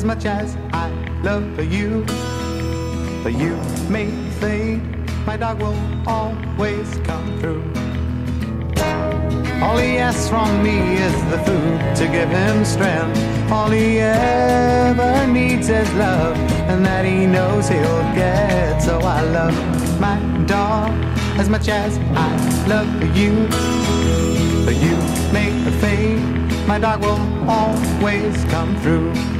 as much as I love for you. But you may fade, my dog will always come through. All he asks from me is the food to give him strength. All he ever needs is love, and that he knows he'll get. So I love my dog as much as I love you. But you make fade, my dog will always come through.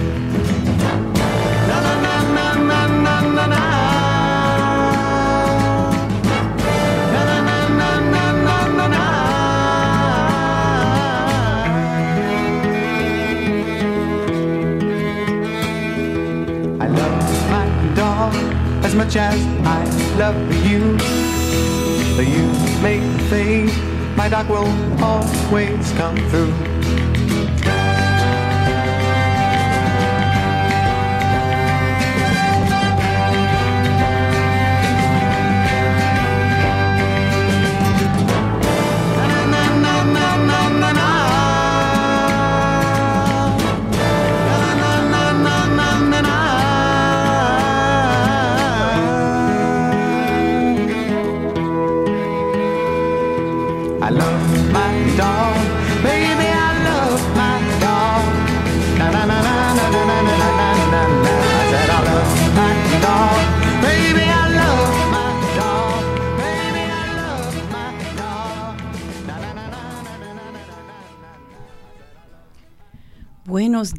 As much as I love you. You me fade, my dog will always come through.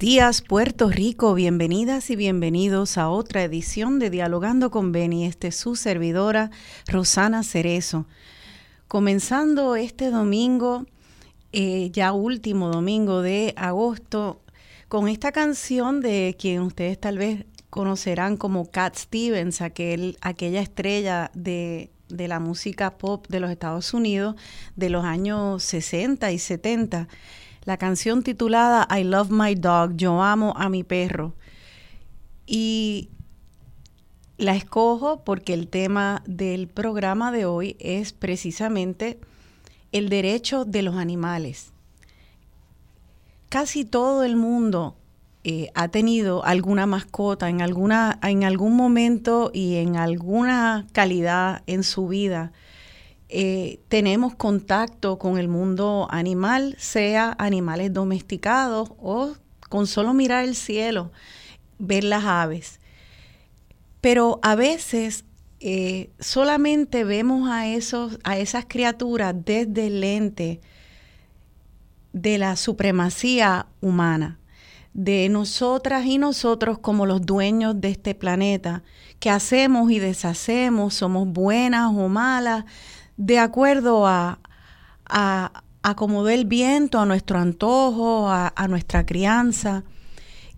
Días, Puerto Rico. Bienvenidas y bienvenidos a otra edición de Dialogando con Beni. Este es su servidora, Rosana Cerezo. Comenzando este domingo, eh, ya último domingo de agosto, con esta canción de quien ustedes tal vez conocerán como Cat Stevens, aquel, aquella estrella de, de la música pop de los Estados Unidos de los años 60 y 70. La canción titulada I Love My Dog, Yo amo a mi perro. Y la escojo porque el tema del programa de hoy es precisamente el derecho de los animales. Casi todo el mundo eh, ha tenido alguna mascota en, alguna, en algún momento y en alguna calidad en su vida. Eh, tenemos contacto con el mundo animal, sea animales domesticados o con solo mirar el cielo, ver las aves. Pero a veces eh, solamente vemos a, esos, a esas criaturas desde el lente de la supremacía humana, de nosotras y nosotros como los dueños de este planeta, que hacemos y deshacemos, somos buenas o malas, de acuerdo a, a, a como el viento, a nuestro antojo, a, a nuestra crianza.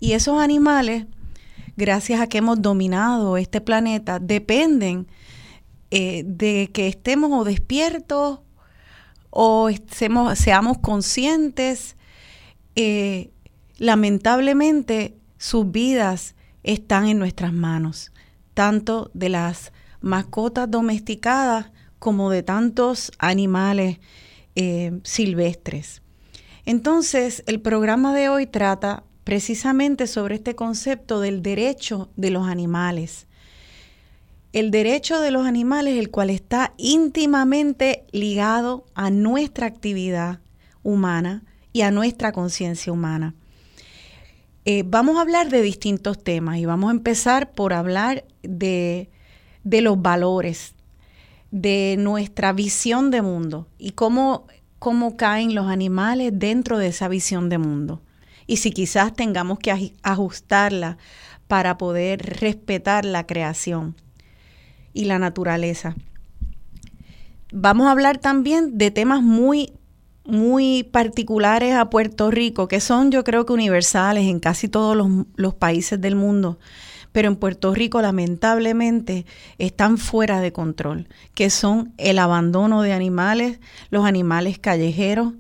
Y esos animales gracias a que hemos dominado este planeta, dependen eh, de que estemos o despiertos o estemos, seamos conscientes. Eh, lamentablemente, sus vidas están en nuestras manos, tanto de las mascotas domesticadas como de tantos animales eh, silvestres. Entonces, el programa de hoy trata precisamente sobre este concepto del derecho de los animales. El derecho de los animales, el cual está íntimamente ligado a nuestra actividad humana y a nuestra conciencia humana. Eh, vamos a hablar de distintos temas y vamos a empezar por hablar de, de los valores, de nuestra visión de mundo y cómo, cómo caen los animales dentro de esa visión de mundo y si quizás tengamos que ajustarla para poder respetar la creación y la naturaleza. Vamos a hablar también de temas muy, muy particulares a Puerto Rico, que son yo creo que universales en casi todos los, los países del mundo, pero en Puerto Rico lamentablemente están fuera de control, que son el abandono de animales, los animales callejeros,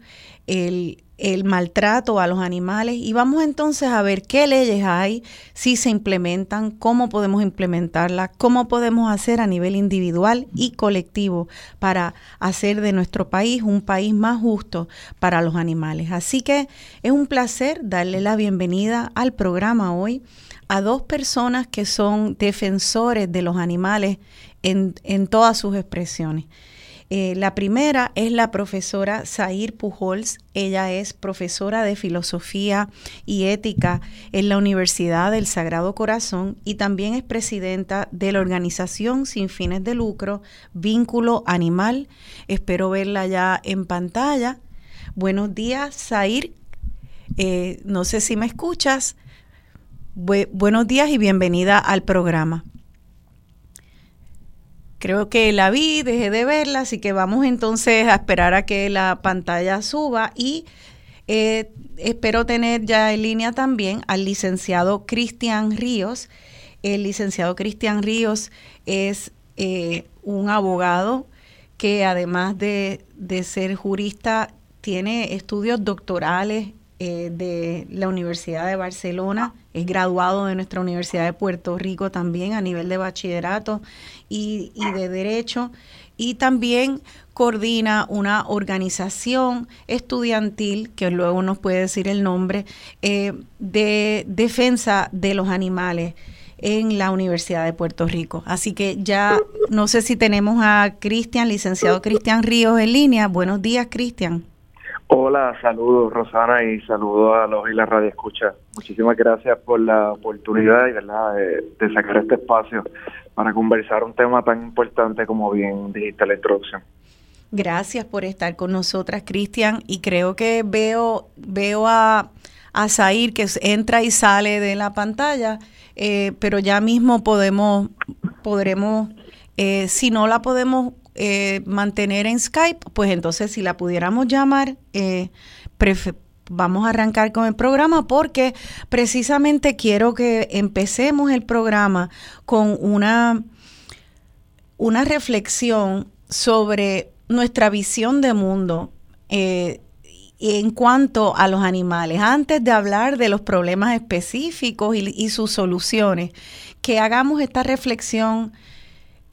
el, el maltrato a los animales y vamos entonces a ver qué leyes hay, si se implementan, cómo podemos implementarlas, cómo podemos hacer a nivel individual y colectivo para hacer de nuestro país un país más justo para los animales. Así que es un placer darle la bienvenida al programa hoy a dos personas que son defensores de los animales en, en todas sus expresiones. Eh, la primera es la profesora Zair Pujols. Ella es profesora de filosofía y ética en la Universidad del Sagrado Corazón y también es presidenta de la organización sin fines de lucro Vínculo Animal. Espero verla ya en pantalla. Buenos días, Zair. Eh, no sé si me escuchas. Buenos días y bienvenida al programa. Creo que la vi, dejé de verla, así que vamos entonces a esperar a que la pantalla suba y eh, espero tener ya en línea también al licenciado Cristian Ríos. El licenciado Cristian Ríos es eh, un abogado que además de, ser jurista tiene estudios doctorales eh, de la Universidad de Barcelona, es graduado de nuestra Universidad de Puerto Rico también a nivel de bachillerato y, de Derecho y también coordina una organización estudiantil, que luego nos puede decir el nombre, eh, de defensa de los animales en la Universidad de Puerto Rico. Así que ya no sé si tenemos a Cristian, licenciado Cristian Ríos en línea. Buenos días, Cristian. Hola, saludos Rosana y saludos a los y la radio escucha. Muchísimas gracias por la oportunidad y verdad de sacar este espacio para conversar un tema tan importante como bien dijiste introducción. Gracias por estar con nosotras, Cristian. Y creo que veo, veo a, a que entra y sale de la pantalla, eh, pero ya mismo podemos, podremos, eh, si no la podemos eh, mantener en Skype, pues entonces si la pudiéramos llamar, eh, vamos a arrancar con el programa porque precisamente quiero que empecemos el programa con una, una reflexión sobre nuestra visión de mundo eh, en cuanto a los animales. Antes de hablar de los problemas específicos y, sus soluciones, que hagamos esta reflexión.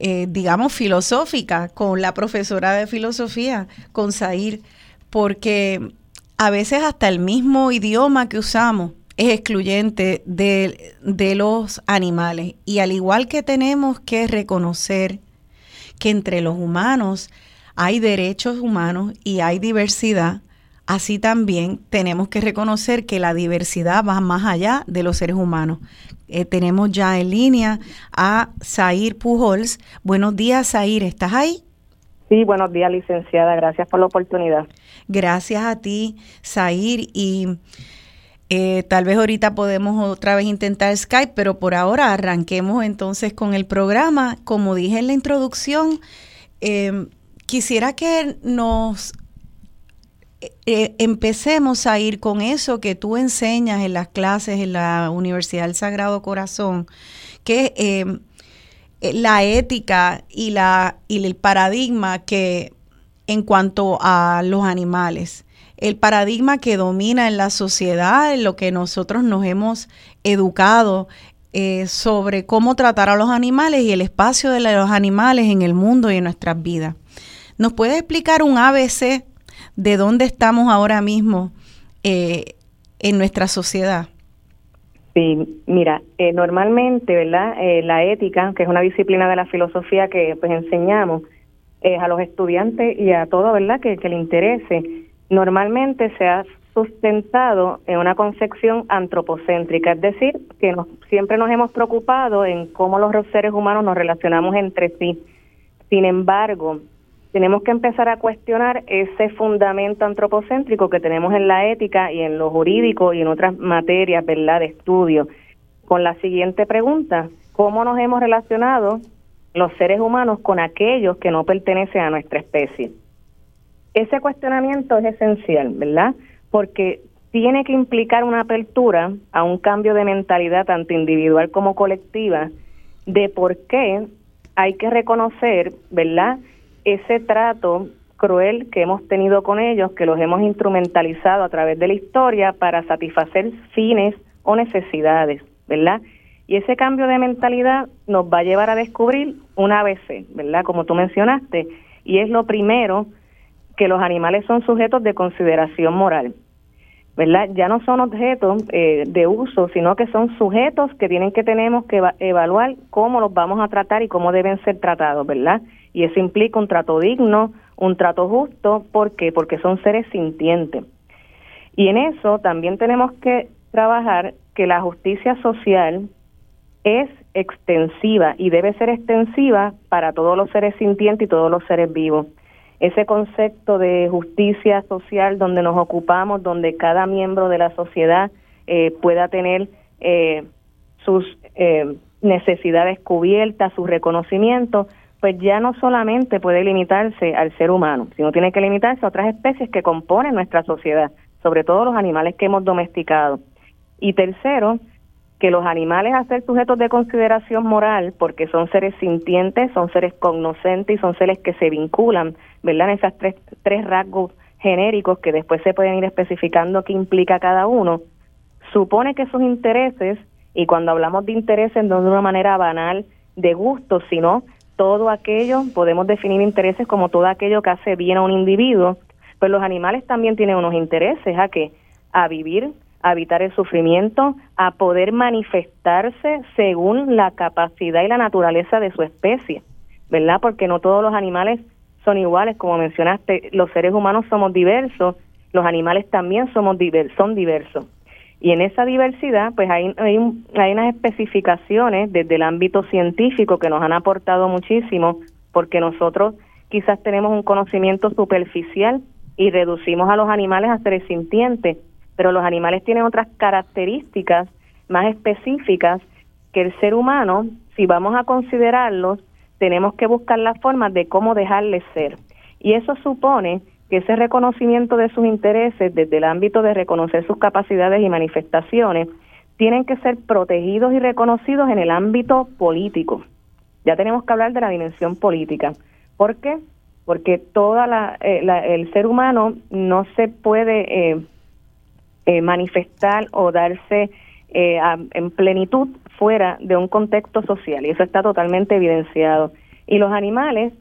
Eh, digamos, filosófica con la profesora de filosofía, con Zair, porque a veces hasta el mismo idioma que usamos es excluyente de, los animales. Y al igual que tenemos que reconocer que entre los humanos hay derechos humanos y hay diversidad, así también tenemos que reconocer que la diversidad va más allá de los seres humanos. Eh, tenemos ya en línea a Zair Pujols. Buenos días, Zair, ¿estás ahí? Sí, buenos días, licenciada. Gracias por la oportunidad. Gracias a ti, Zair. Y eh, tal vez ahorita podemos otra vez intentar Skype, pero por ahora arranquemos entonces con el programa. Como dije en la introducción, em, quisiera que nos eh, empecemos a ir con eso que tú enseñas en las clases en la Universidad del Sagrado Corazón, que em, eh, la ética y, la, y el paradigma que en cuanto a los animales, el paradigma que domina en la sociedad, en lo que nosotros nos hemos educado eh, sobre cómo tratar a los animales y el espacio de los animales en el mundo y en nuestras vidas. ¿Nos puede explicar un ABC de dónde estamos ahora mismo eh, en nuestra sociedad? Sí, mira, eh, normalmente, ¿verdad? Eh, la ética, que es una disciplina de la filosofía que pues enseñamos a los estudiantes y a todo, ¿verdad? Que, que le interese, normalmente se ha sustentado en una concepción antropocéntrica, es decir, que nos, siempre nos hemos preocupado en cómo los seres humanos nos relacionamos entre sí. Sin embargo, tenemos que empezar a cuestionar ese fundamento antropocéntrico que tenemos en la ética y en lo jurídico y en otras materias, ¿verdad?, de estudio. Con la siguiente pregunta, ¿cómo nos hemos relacionado los seres humanos con aquellos que no pertenecen a nuestra especie? Ese cuestionamiento es esencial, ¿verdad? Porque tiene que implicar una apertura a un cambio de mentalidad tanto individual como colectiva de por qué hay que reconocer, ¿verdad? Ese trato cruel que hemos tenido con ellos, que los hemos instrumentalizado a través de la historia para satisfacer fines o necesidades, ¿verdad? Y ese cambio de mentalidad nos va a llevar a descubrir un ABC, ¿verdad? Como tú mencionaste, y es lo primero que los animales son sujetos de consideración moral. ¿verdad? Ya no son objetos eh, de uso, sino que son sujetos que tienen que tenemos que evaluar cómo los vamos a tratar y cómo deben ser tratados, ¿verdad? Y eso implica un trato digno, un trato justo, ¿por qué? Porque son seres sintientes. Y en eso también tenemos que trabajar que la justicia social es extensiva y debe ser extensiva para todos los seres sintientes y todos los seres vivos ese concepto de justicia social donde nos ocupamos, donde cada miembro de la sociedad eh, pueda tener eh, sus eh, necesidades cubiertas, su reconocimiento, pues ya no solamente puede limitarse al ser humano, sino tiene que limitarse a otras especies que componen nuestra sociedad, sobre todo los animales que hemos domesticado. Y tercero, que los animales a ser sujetos de consideración moral, porque son seres sintientes, son seres cognoscentes y son seres que se vinculan, ¿verdad? En esas tres, tres rasgos genéricos que después se pueden ir especificando qué implica cada uno, supone que sus intereses, y cuando hablamos de intereses no de una manera banal de gusto, sino todo aquello, podemos definir intereses como todo aquello que hace bien a un individuo, pues los animales también tienen unos intereses a que a vivir a evitar el sufrimiento, a poder manifestarse según la capacidad y la naturaleza de su especie, ¿verdad? Porque no todos los animales son iguales, como mencionaste, los seres humanos somos diversos, los animales también somos son diversos. Y en esa diversidad, pues hay, hay, hay unas especificaciones desde el ámbito científico que nos han aportado muchísimo, porque nosotros quizás tenemos un conocimiento superficial y reducimos a los animales a seres sintientes pero los animales tienen otras características más específicas que el ser humano, si vamos a considerarlos, tenemos que buscar la forma de cómo dejarles ser. Y eso supone que ese reconocimiento de sus intereses desde el ámbito de reconocer sus capacidades y manifestaciones tienen que ser protegidos y reconocidos en el ámbito político. Ya tenemos que hablar de la dimensión política. ¿Por qué? Porque toda la, eh, el ser humano no se puede eh, eh, manifestar o darse eh, en plenitud fuera de un contexto social y eso está totalmente evidenciado. Y los animales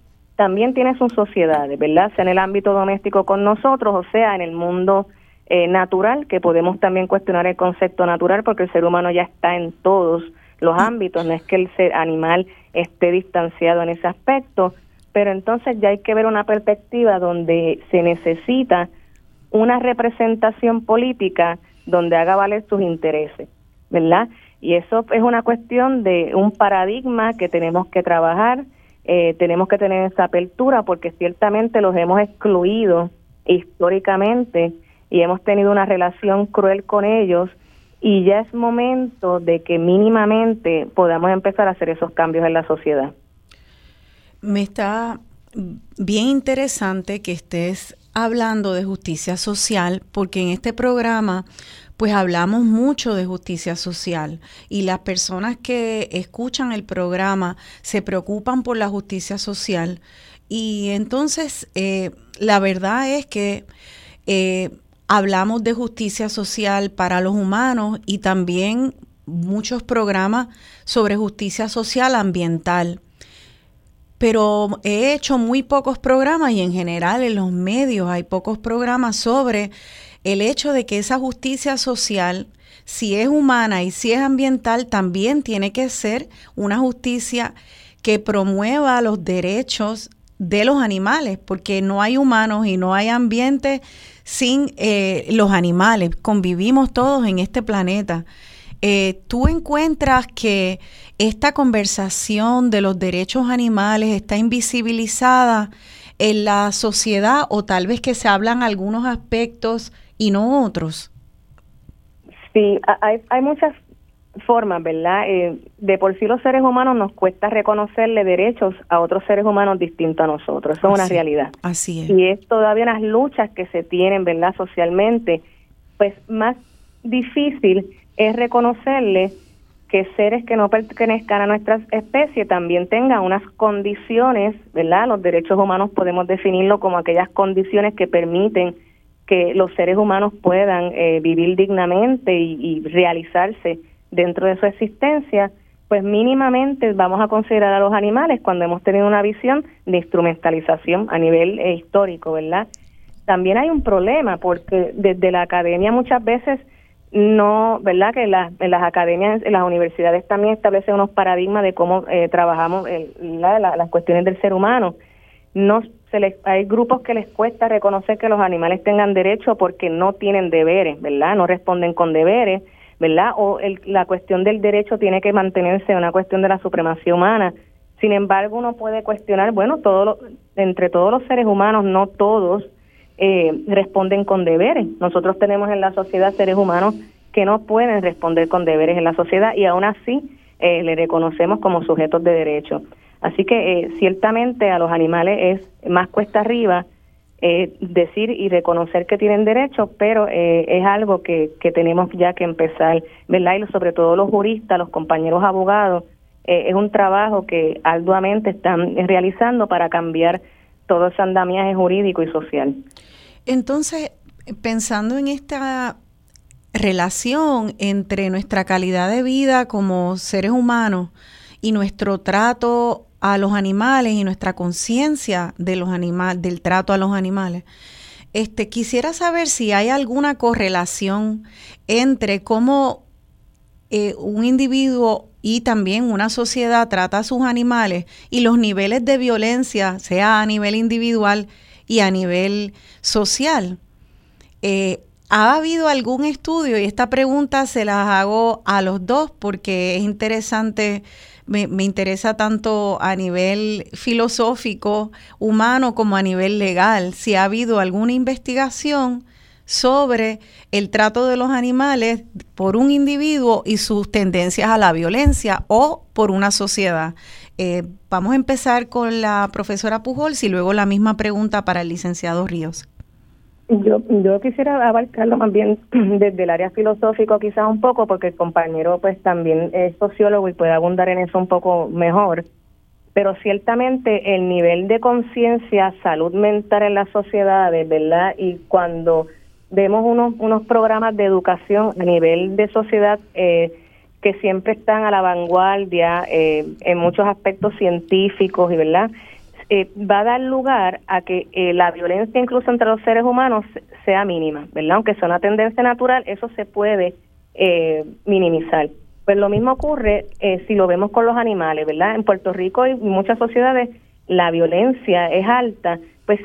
también tienen sus sociedades, ¿verdad? Sea en el ámbito doméstico con nosotros o sea en el mundo eh, natural, que podemos también cuestionar el concepto natural porque el ser humano ya está en todos los ámbitos, no es que el ser animal esté distanciado en ese aspecto, pero entonces ya hay que ver una perspectiva donde se necesita una representación política donde haga valer sus intereses, ¿verdad? Y eso es una cuestión de un paradigma que tenemos que trabajar, eh, tenemos que tener esa apertura porque ciertamente los hemos excluido históricamente y hemos tenido una relación cruel con ellos y ya es momento de que mínimamente podamos empezar a hacer esos cambios en la sociedad. Me está bien interesante que estés hablando de justicia social porque en este programa pues hablamos mucho de justicia social y las personas que escuchan el programa se preocupan por la justicia social. Y entonces eh, la verdad es que eh, hablamos de justicia social para los humanos y también muchos programas sobre justicia social ambiental. Pero he hecho muy pocos programas y en general en los medios hay pocos programas sobre el hecho de que esa justicia social, si es humana y si es ambiental, también tiene que ser una justicia que promueva los derechos de los animales, porque no hay humanos y no hay ambiente sin eh, los animales. Convivimos todos en este planeta. Eh, ¿Tú encuentras que esta conversación de los derechos animales está invisibilizada en la sociedad o tal vez que se hablan algunos aspectos y no otros? Sí, hay, hay muchas formas, ¿verdad? Eh, de por sí los seres humanos nos cuesta reconocerle derechos a otros seres humanos distintos a nosotros, eso es una realidad. Así es. Y es todavía unas luchas que se tienen, ¿verdad? Socialmente pues más difícil es reconocerle que seres que no pertenezcan a nuestra especie también tengan unas condiciones, ¿verdad? Los derechos humanos podemos definirlo como aquellas condiciones que permiten que los seres humanos puedan eh, vivir dignamente y, realizarse dentro de su existencia, pues mínimamente vamos a considerar a los animales cuando hemos tenido una visión de instrumentalización a nivel eh, histórico, ¿verdad? También hay un problema porque desde la academia muchas veces no, ¿verdad? Que en las academias, en las universidades también establecen unos paradigmas de cómo eh, trabajamos las cuestiones del ser humano. No se les, hay grupos que les cuesta reconocer que los animales tengan derecho porque no tienen deberes, ¿verdad? No responden con deberes, ¿verdad? O la cuestión del derecho tiene que mantenerse una cuestión de la supremacía humana. Sin embargo, uno puede cuestionar, bueno, todo entre todos los seres humanos, no todos eh, responden con deberes. Nosotros tenemos en la sociedad seres humanos que no pueden responder con deberes en la sociedad y aún así eh, le reconocemos como sujetos de derecho. Así que eh, ciertamente a los animales es más cuesta arriba decir y reconocer que tienen derecho, pero es algo que, que tenemos ya que empezar, ¿verdad? Y sobre todo los juristas, los compañeros abogados, es un trabajo que arduamente están realizando para cambiar todo ese andamiaje jurídico y social. Entonces, pensando en esta relación entre nuestra calidad de vida como seres humanos y nuestro trato a los animales y nuestra conciencia de los animales, del trato a los animales. Este, quisiera saber si hay alguna correlación entre cómo eh, un individuo y también una sociedad trata a sus animales y los niveles de violencia, sea a nivel individual y a nivel social. Eh, ¿Ha habido algún estudio? Y esta pregunta se las hago a los dos porque es interesante, me, me, interesa tanto a nivel filosófico, humano, como a nivel legal. Si ha habido alguna investigación sobre el trato de los animales por un individuo y sus tendencias a la violencia o por una sociedad. Eh, vamos a empezar con la profesora Pujols y luego la misma pregunta para el licenciado Ríos. Yo, yo quisiera abarcarlo más bien desde el área filosófico quizás un poco, porque el compañero pues también es sociólogo y puede abundar en eso un poco mejor. Pero ciertamente el nivel de conciencia, salud mental en las sociedades, ¿verdad? Y cuando vemos unos, unos programas de educación a nivel de sociedad eh, que siempre están a la vanguardia eh, en muchos aspectos científicos y verdad eh, va a dar lugar a que la violencia incluso entre los seres humanos sea mínima verdad aunque sea una tendencia natural eso se puede minimizar. Pues lo mismo ocurre si lo vemos con los animales verdad en Puerto Rico y muchas sociedades la violencia es alta pues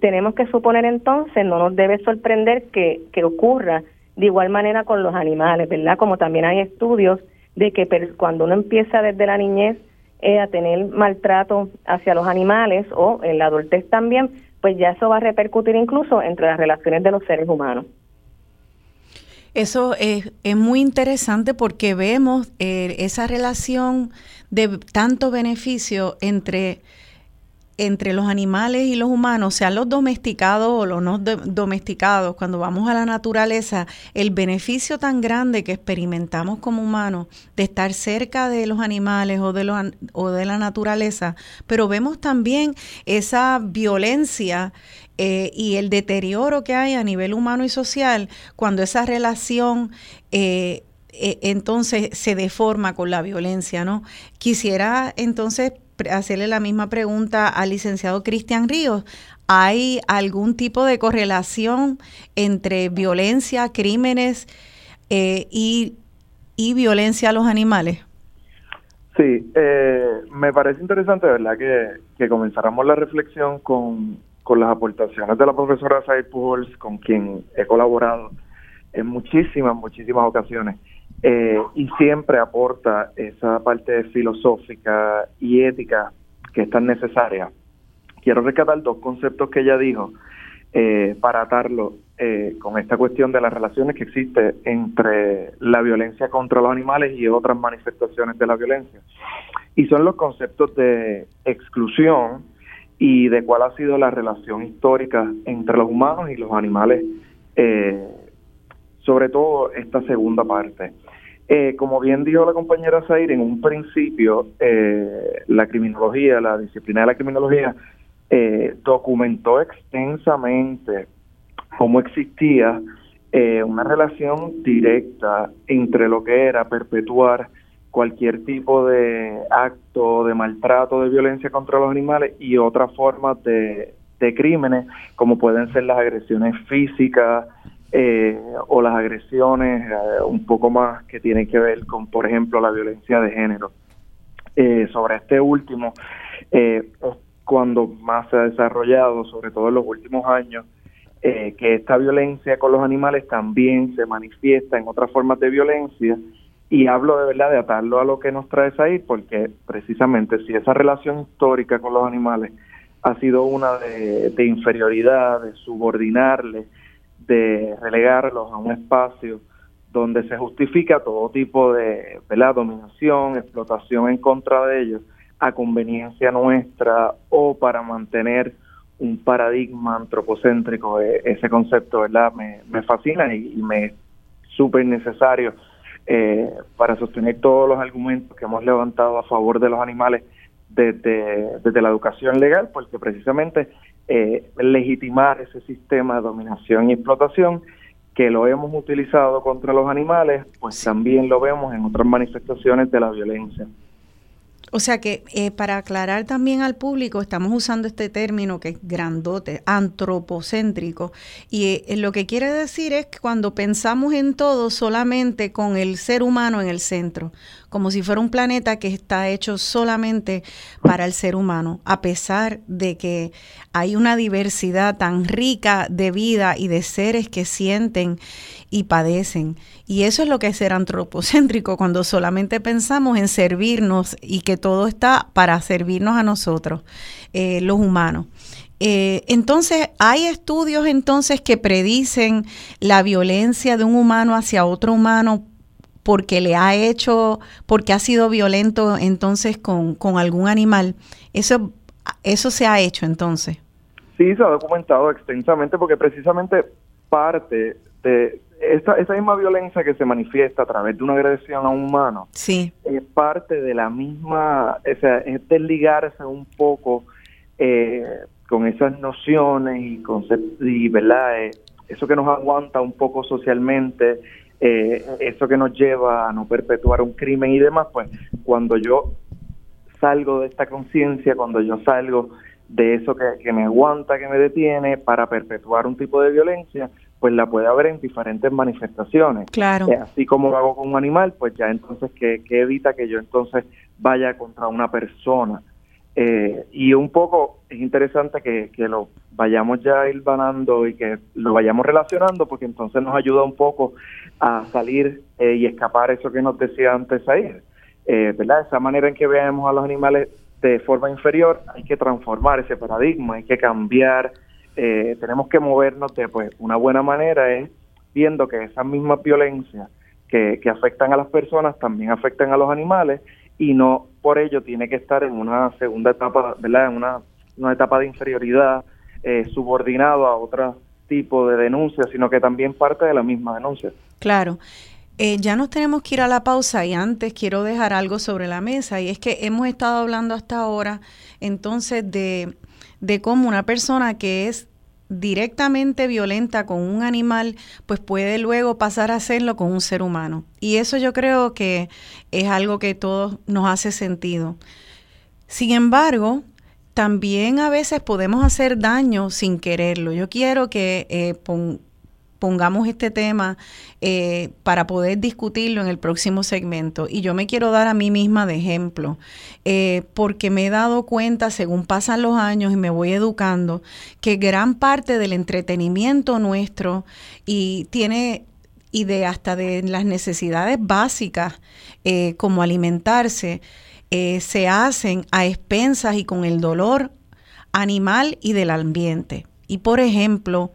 tenemos que suponer entonces, no nos debe sorprender que, que ocurra de igual manera con los animales, ¿verdad? Como también hay estudios de que cuando uno empieza desde la niñez eh, a tener maltrato hacia los animales o en la adultez también, pues ya eso va a repercutir incluso entre las relaciones de los seres humanos. Eso es, es muy interesante porque vemos eh, esa relación de tanto beneficio entre entre los animales y los humanos, sean los domesticados o los no domesticados, cuando vamos a la naturaleza, el beneficio tan grande que experimentamos como humanos de estar cerca de los animales o de, o de la naturaleza, pero vemos también esa violencia eh, y el deterioro que hay a nivel humano y social cuando esa relación... Eh, eh, entonces se deforma con la violencia, ¿no? Quisiera entonces hacerle la misma pregunta al licenciado Cristian Ríos. ¿Hay algún tipo de correlación entre violencia, crímenes eh, y, violencia a los animales? Sí, eh, me parece interesante, ¿verdad?, que, que comenzáramos la reflexión con, con las aportaciones de la profesora Said Pujols, con quien he colaborado en muchísimas, muchísimas ocasiones. Eh, y siempre aporta esa parte filosófica y ética que es tan necesaria. Quiero rescatar dos conceptos que ella dijo eh, para atarlo eh, con esta cuestión de las relaciones que existe entre la violencia contra los animales y otras manifestaciones de la violencia. Y son los conceptos de exclusión y de cuál ha sido la relación histórica entre los humanos y los animales sobre todo esta segunda parte. Eh, como bien dijo la compañera Zair, en un principio eh, la criminología, la disciplina de la criminología, eh, documentó extensamente cómo existía una relación directa entre lo que era perpetuar cualquier tipo de acto de maltrato, de violencia contra los animales y otras formas de crímenes, como pueden ser las agresiones físicas, eh, o las agresiones eh, un poco más que tienen que ver con, por ejemplo, la violencia de género. Eh, sobre este último, es cuando más se ha desarrollado, sobre todo en los últimos años, que esta violencia con los animales también se manifiesta en otras formas de violencia y hablo de verdad de atarlo a lo que nos trae ahí porque precisamente si esa relación histórica con los animales ha sido una de, de inferioridad, de subordinarle, de relegarlos a un espacio donde se justifica todo tipo de dominación, explotación en contra de ellos a conveniencia nuestra o para mantener un paradigma antropocéntrico. E, ese concepto ¿verdad? Me, me fascina y, me es súper necesario eh, para sostener todos los argumentos que hemos levantado a favor de los animales desde, desde la educación legal, porque precisamente eh, legitimar ese sistema de dominación y explotación que lo hemos utilizado contra los animales, pues también lo vemos en otras manifestaciones de la violencia. O sea que eh, para aclarar también al público, estamos usando este término que es grandote, antropocéntrico, y eh, lo que quiere decir es que cuando pensamos en todo solamente con el ser humano en el centro, como si fuera un planeta que está hecho solamente para el ser humano, a pesar de que hay una diversidad tan rica de vida y de seres que sienten y padecen. Y eso es lo que es ser antropocéntrico, cuando solamente pensamos en servirnos y que todo está para servirnos a nosotros, eh, los humanos. Eh, entonces, hay estudios entonces que predicen la violencia de un humano hacia otro humano porque le ha hecho, porque ha sido violento entonces con, con algún animal. Eso, eso se ha hecho entonces. Sí, se ha documentado extensamente porque precisamente parte de esta, esa misma violencia que se manifiesta a través de una agresión a un humano sí. es parte de la misma, o sea, es desligarse un poco eh, con esas nociones y conceptos, y verdad, eh, eso que nos aguanta un poco socialmente, eh, eso que nos lleva a no perpetuar un crimen y demás, pues cuando yo salgo de esta conciencia, cuando yo salgo de eso que, que me aguanta, que me detiene para perpetuar un tipo de violencia, pues la puede haber en diferentes manifestaciones. Claro. Eh, así como lo hago con un animal, pues ya entonces que, evita que yo entonces vaya contra una persona. Eh, y un poco es interesante que, que lo vayamos ya hilvanando y que lo vayamos relacionando porque entonces nos ayuda un poco a salir eh, y escapar eso que nos decía antes ahí. Eh, ¿verdad? Esa manera en que veamos a los animales de forma inferior, hay que transformar ese paradigma, hay que cambiar eh, tenemos que movernos de pues una buena manera es viendo que esas mismas violencias que, que afectan a las personas también afectan a los animales y no por ello tiene que estar en una segunda etapa, ¿verdad? En una, una etapa de inferioridad eh, subordinado a otro tipo de denuncia, sino que también parte de la misma denuncia. Claro. Eh, ya nos tenemos que ir a la pausa y antes quiero dejar algo sobre la mesa y es que hemos estado hablando hasta ahora entonces de de cómo una persona que es directamente violenta con un animal, pues puede luego pasar a hacerlo con un ser humano. Y eso yo creo que es algo que todos nos hace sentido. Sin embargo, también a veces podemos hacer daño sin quererlo. Yo quiero que eh, pongamos este tema eh, para poder discutirlo en el próximo segmento. Y yo me quiero dar a mí misma de ejemplo, eh, porque me he dado cuenta, según pasan los años y me voy educando, que gran parte del entretenimiento nuestro y tiene y de hasta de las necesidades básicas eh, como alimentarse, se hacen a expensas y con el dolor animal y del ambiente. Y por ejemplo,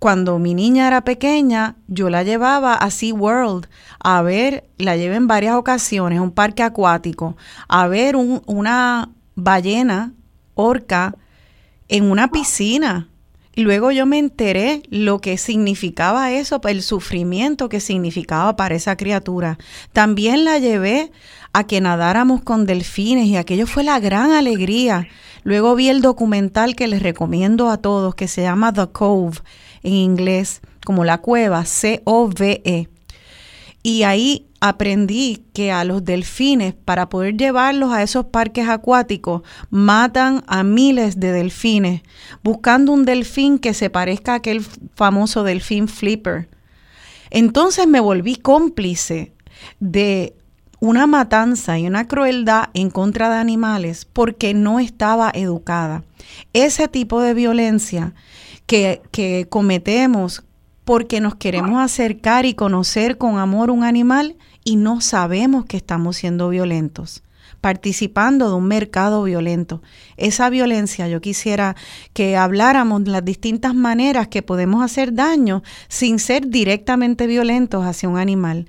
cuando mi niña era pequeña, yo la llevaba a SeaWorld a ver, la llevé en varias ocasiones, un parque acuático, a ver una ballena orca en una piscina. Y luego yo me enteré lo que significaba eso, el sufrimiento que significaba para esa criatura. También la llevé a que nadáramos con delfines y aquello fue la gran alegría. Luego vi el documental que les recomiendo a todos, que se llama The Cove en inglés, como la cueva, C-O-V-E. Y ahí aprendí que a los delfines, para poder llevarlos a esos parques acuáticos, matan a miles de delfines, buscando un delfín que se parezca a aquel famoso delfín flipper. Entonces me volví cómplice de una matanza y una crueldad en contra de animales porque no estaba educada. Ese tipo de violencia que, que cometemos porque nos queremos acercar y conocer con amor un animal y no sabemos que estamos siendo violentos participando de un mercado violento. Esa violencia yo quisiera que habláramos de las distintas maneras que podemos hacer daño sin ser directamente violentos hacia un animal.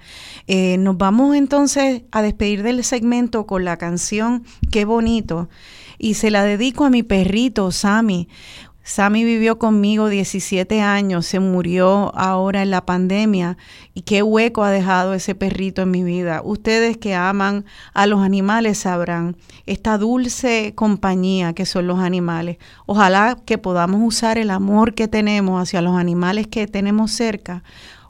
Eh, nos vamos entonces a despedir del segmento con la canción Qué bonito y se la dedico a mi perrito Sammy, Sammy vivió conmigo 17 años, se murió ahora en la pandemia y qué hueco ha dejado ese perrito en mi vida. Ustedes que aman a los animales sabrán esta dulce compañía que son los animales. Ojalá que podamos usar el amor que tenemos hacia los animales que tenemos cerca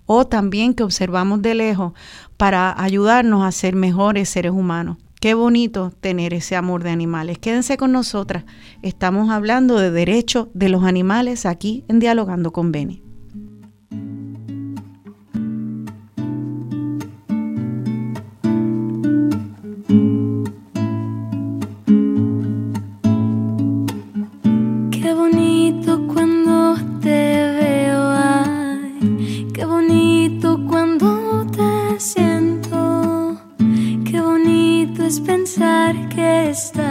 o también que observamos de lejos para ayudarnos a ser mejores seres humanos. Qué bonito tener ese amor de animales. Quédense con nosotras. Estamos hablando de derechos de los animales aquí en Dialogando con Beni. Say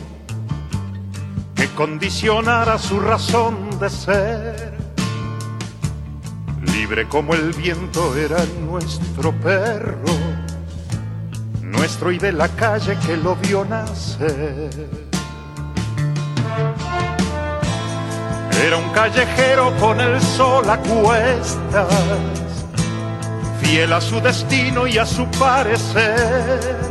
condicionara su razón de ser. Libre como el viento era nuestro perro, nuestro y de la calle que lo vio nacer. Era un callejero con el sol a cuestas, fiel a su destino y a su parecer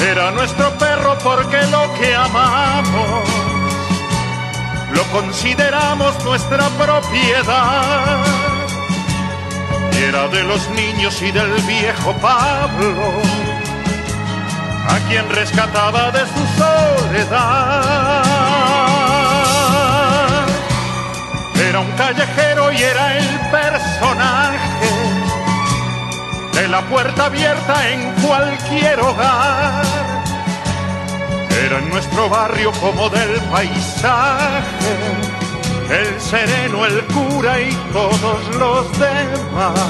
Era nuestro perro porque lo que amamos lo consideramos nuestra propiedad. Y era de los niños y del viejo Pablo, a quien rescataba de su soledad. Era un callejero y era el personaje de la puerta abierta en cualquier hogar. Era en nuestro barrio como del paisaje, el sereno, el cura y todos los demás.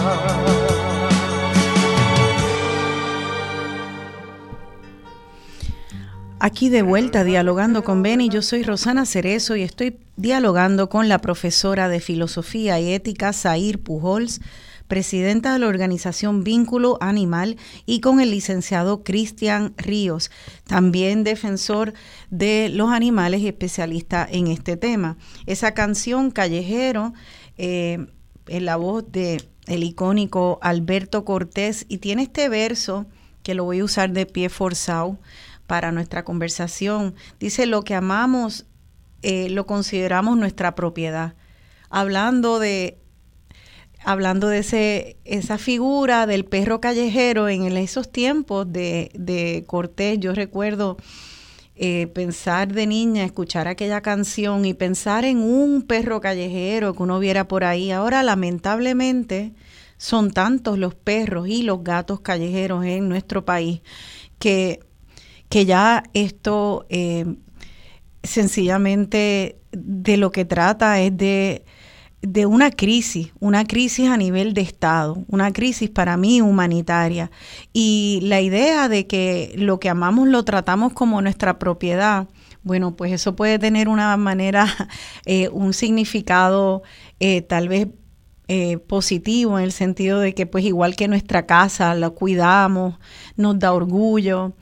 Aquí de vuelta dialogando con Beni, yo soy Rosana Cerezo y estoy dialogando con la profesora de Filosofía y Ética Zair Pujols, presidenta de la organización Vínculo Animal, y con el licenciado Cristian Ríos, también defensor de los animales y especialista en este tema. Esa canción Callejero, eh, en la voz de el icónico Alberto Cortés, y tiene este verso que lo voy a usar de pie forzado para nuestra conversación. Dice, lo que amamos eh, lo consideramos nuestra propiedad. Hablando de, hablando de ese, esa figura del perro callejero en esos tiempos de, de Cortés, yo recuerdo eh, pensar de niña, escuchar aquella canción y pensar en un perro callejero que uno viera por ahí. Ahora, lamentablemente, son tantos los perros y los gatos callejeros en nuestro país que que ya esto eh, sencillamente de lo que trata es de, de una crisis, una crisis a nivel de Estado, una crisis para mí humanitaria. Y la idea de que lo que amamos lo tratamos como nuestra propiedad, bueno, pues eso puede tener una manera, eh, un significado eh, tal vez positivo en el sentido de que pues igual que nuestra casa la cuidamos, nos da orgullo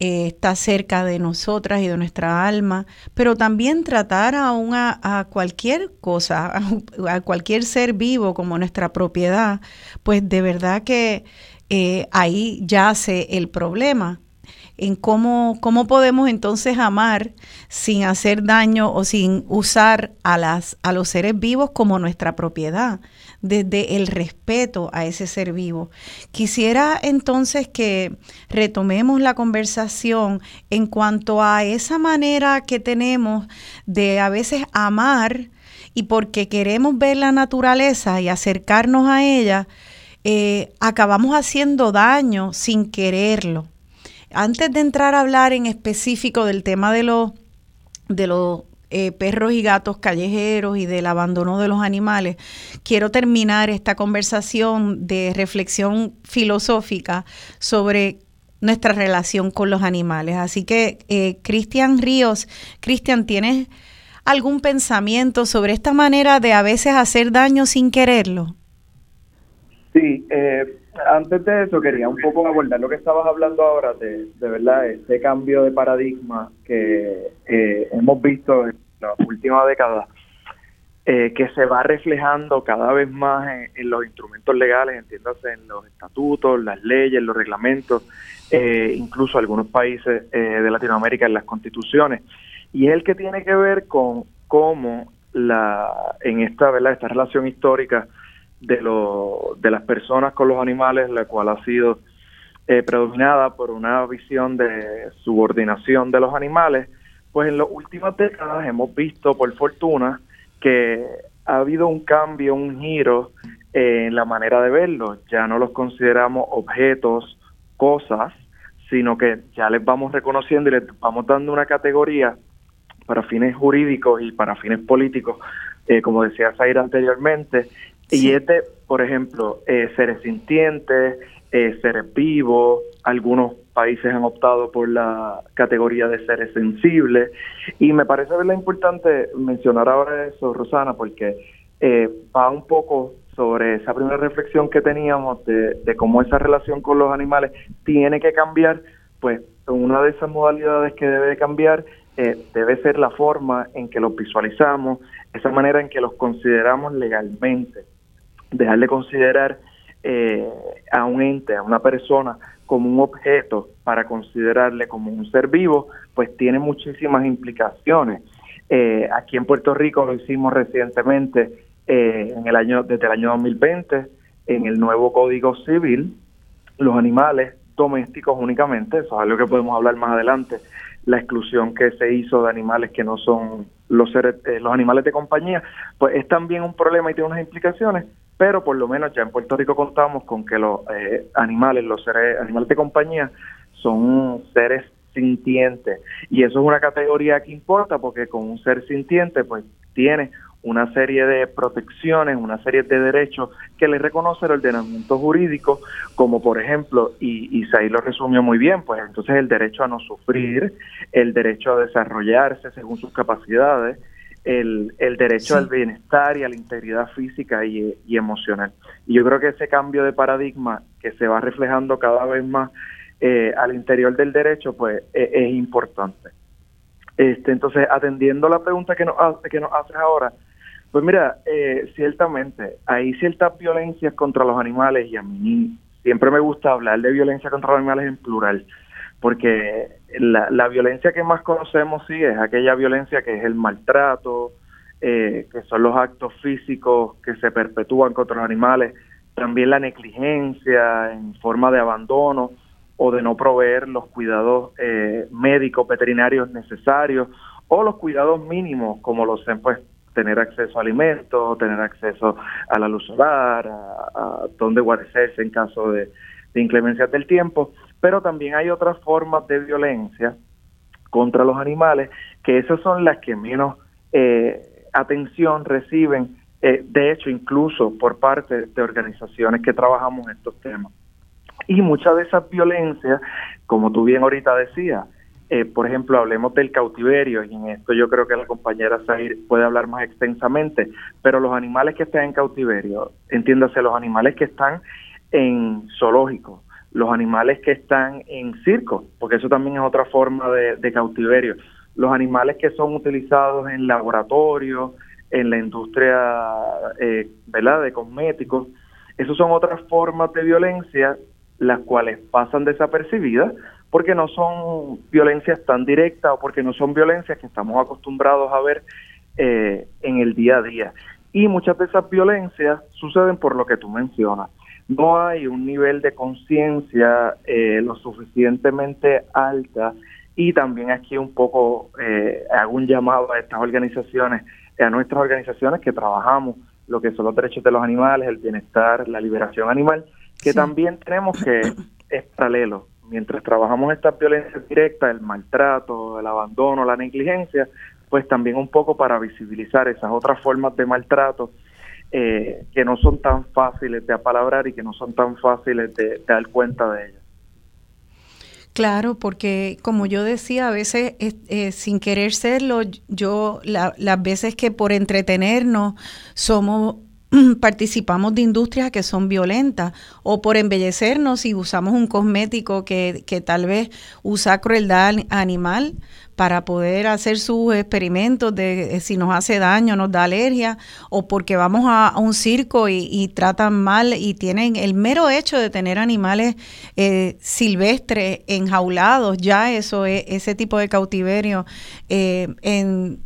eh, está cerca de nosotras y de nuestra alma, pero también tratar a, una, a cualquier cosa, a, cualquier ser vivo como nuestra propiedad, pues de verdad que eh, ahí yace el problema en cómo, cómo podemos entonces amar sin hacer daño o sin usar a, las, a los seres vivos como nuestra propiedad desde el respeto a ese ser vivo. Quisiera entonces que retomemos la conversación en cuanto a esa manera que tenemos de a veces amar y porque queremos ver la naturaleza y acercarnos a ella, eh, acabamos haciendo daño sin quererlo. Antes de entrar a hablar en específico del tema de los de los eh, perros y gatos callejeros y del abandono de los animales, quiero terminar esta conversación de reflexión filosófica sobre nuestra relación con los animales. Así que, eh, Cristian Ríos, Cristian, ¿tienes algún pensamiento sobre esta manera de a veces hacer daño sin quererlo? Sí, eh, Antes de eso, quería un poco abordar lo que estabas hablando ahora de, de verdad, este cambio de paradigma que eh, hemos visto en la última década, eh, que se va reflejando cada vez más en, los instrumentos legales, entiéndase en los estatutos, las leyes, los reglamentos, eh, incluso algunos países de Latinoamérica en las constituciones, y es el que tiene que ver con cómo la, en esta, ¿verdad? esta relación histórica de, lo, de las personas con los animales, la cual ha sido eh, predominada por una visión de subordinación de los animales, pues en las últimas décadas hemos visto, por fortuna, que ha habido un cambio, un giro en la manera de verlos. Ya no los consideramos objetos, cosas, sino que ya les vamos reconociendo y les vamos dando una categoría para fines jurídicos y para fines políticos, eh, como decía Zaira anteriormente, y este, por ejemplo, eh, seres sintientes, eh, seres vivos, algunos países han optado por la categoría de seres sensibles, y me parece verla importante mencionar ahora eso, Rosana, porque eh, va un poco sobre esa primera reflexión que teníamos de, de cómo esa relación con los animales tiene que cambiar, pues una de esas modalidades que debe cambiar eh, debe ser la forma en que los visualizamos, esa manera en que los consideramos legalmente dejar de considerar eh, a un ente, a una persona, como un objeto para considerarle como un ser vivo, pues tiene muchísimas implicaciones. Eh, aquí en Puerto Rico lo hicimos recientemente eh, en el año desde el año 2020 en el nuevo Código Civil los animales domésticos únicamente, eso es algo que podemos hablar más adelante, la exclusión que se hizo de animales que no son los seres, los animales de compañía, pues es también un problema y tiene unas implicaciones, pero por lo menos ya en Puerto Rico contamos con que los eh, animales, los seres, animales de compañía, son seres sintientes. Y eso es una categoría que importa porque con un ser sintiente pues tiene una serie de protecciones, una serie de derechos que le reconoce el ordenamiento jurídico, como por ejemplo, y Isaí lo resumió muy bien, pues entonces el derecho a no sufrir, el derecho a desarrollarse según sus capacidades, el, el derecho al bienestar y a la integridad física y, emocional. Y yo creo que ese cambio de paradigma que se va reflejando cada vez más eh, al interior del derecho, pues e, es, importante. Este, entonces, atendiendo la pregunta que nos, que nos haces ahora, pues mira, eh, ciertamente hay ciertas violencias contra los animales y a mí siempre me gusta hablar de violencia contra los animales en plural, porque la, la violencia que más conocemos sí es aquella violencia que es el maltrato, eh, que son los actos físicos que se perpetúan contra los animales, también la negligencia en forma de abandono o de no proveer los cuidados eh, médicos, veterinarios necesarios o los cuidados mínimos como los pues tener acceso a alimentos, tener acceso a la luz solar, a, a dónde guarecerse en caso de, inclemencias del tiempo pero también hay otras formas de violencia contra los animales, que esas son las que menos eh, atención reciben, eh, de hecho, incluso por parte de organizaciones que trabajamos estos temas. Y muchas de esas violencias, como tú bien ahorita decías, eh, por ejemplo, hablemos del cautiverio, y en esto yo creo que la compañera Zahir puede hablar más extensamente, pero los animales que están en cautiverio, entiéndase, los animales que están en zoológicos, los animales que están en circo, porque eso también es otra forma de, cautiverio, los animales que son utilizados en laboratorios, en la industria eh, ¿verdad? de cosméticos, esos son otras formas de violencia las cuales pasan desapercibidas porque no son violencias tan directas o porque no son violencias que estamos acostumbrados a ver eh, en el día a día. Y muchas de esas violencias suceden por lo que tú mencionas no hay un nivel de conciencia eh, lo suficientemente alta y también aquí un poco eh, hago un llamado a estas organizaciones, a nuestras organizaciones que trabajamos lo que son los derechos de los animales, el bienestar, la liberación animal, que también tenemos que, es paralelo, mientras trabajamos estas violencias directas, el maltrato, el abandono, la negligencia, pues también un poco para visibilizar esas otras formas de maltrato eh, que no son tan fáciles de apalabrar y que no son tan fáciles de, dar cuenta de ellas. Claro, porque como yo decía, a veces eh, sin querer serlo, yo las veces que por entretenernos somos participamos de industrias que son violentas o por embellecernos y usamos un cosmético que, que tal vez usa crueldad animal para poder hacer sus experimentos de eh, si nos hace daño, nos da alergia, o porque vamos a, un circo y, tratan mal y tienen el mero hecho de tener animales eh, silvestres enjaulados, ya eso es ese tipo de cautiverio eh, en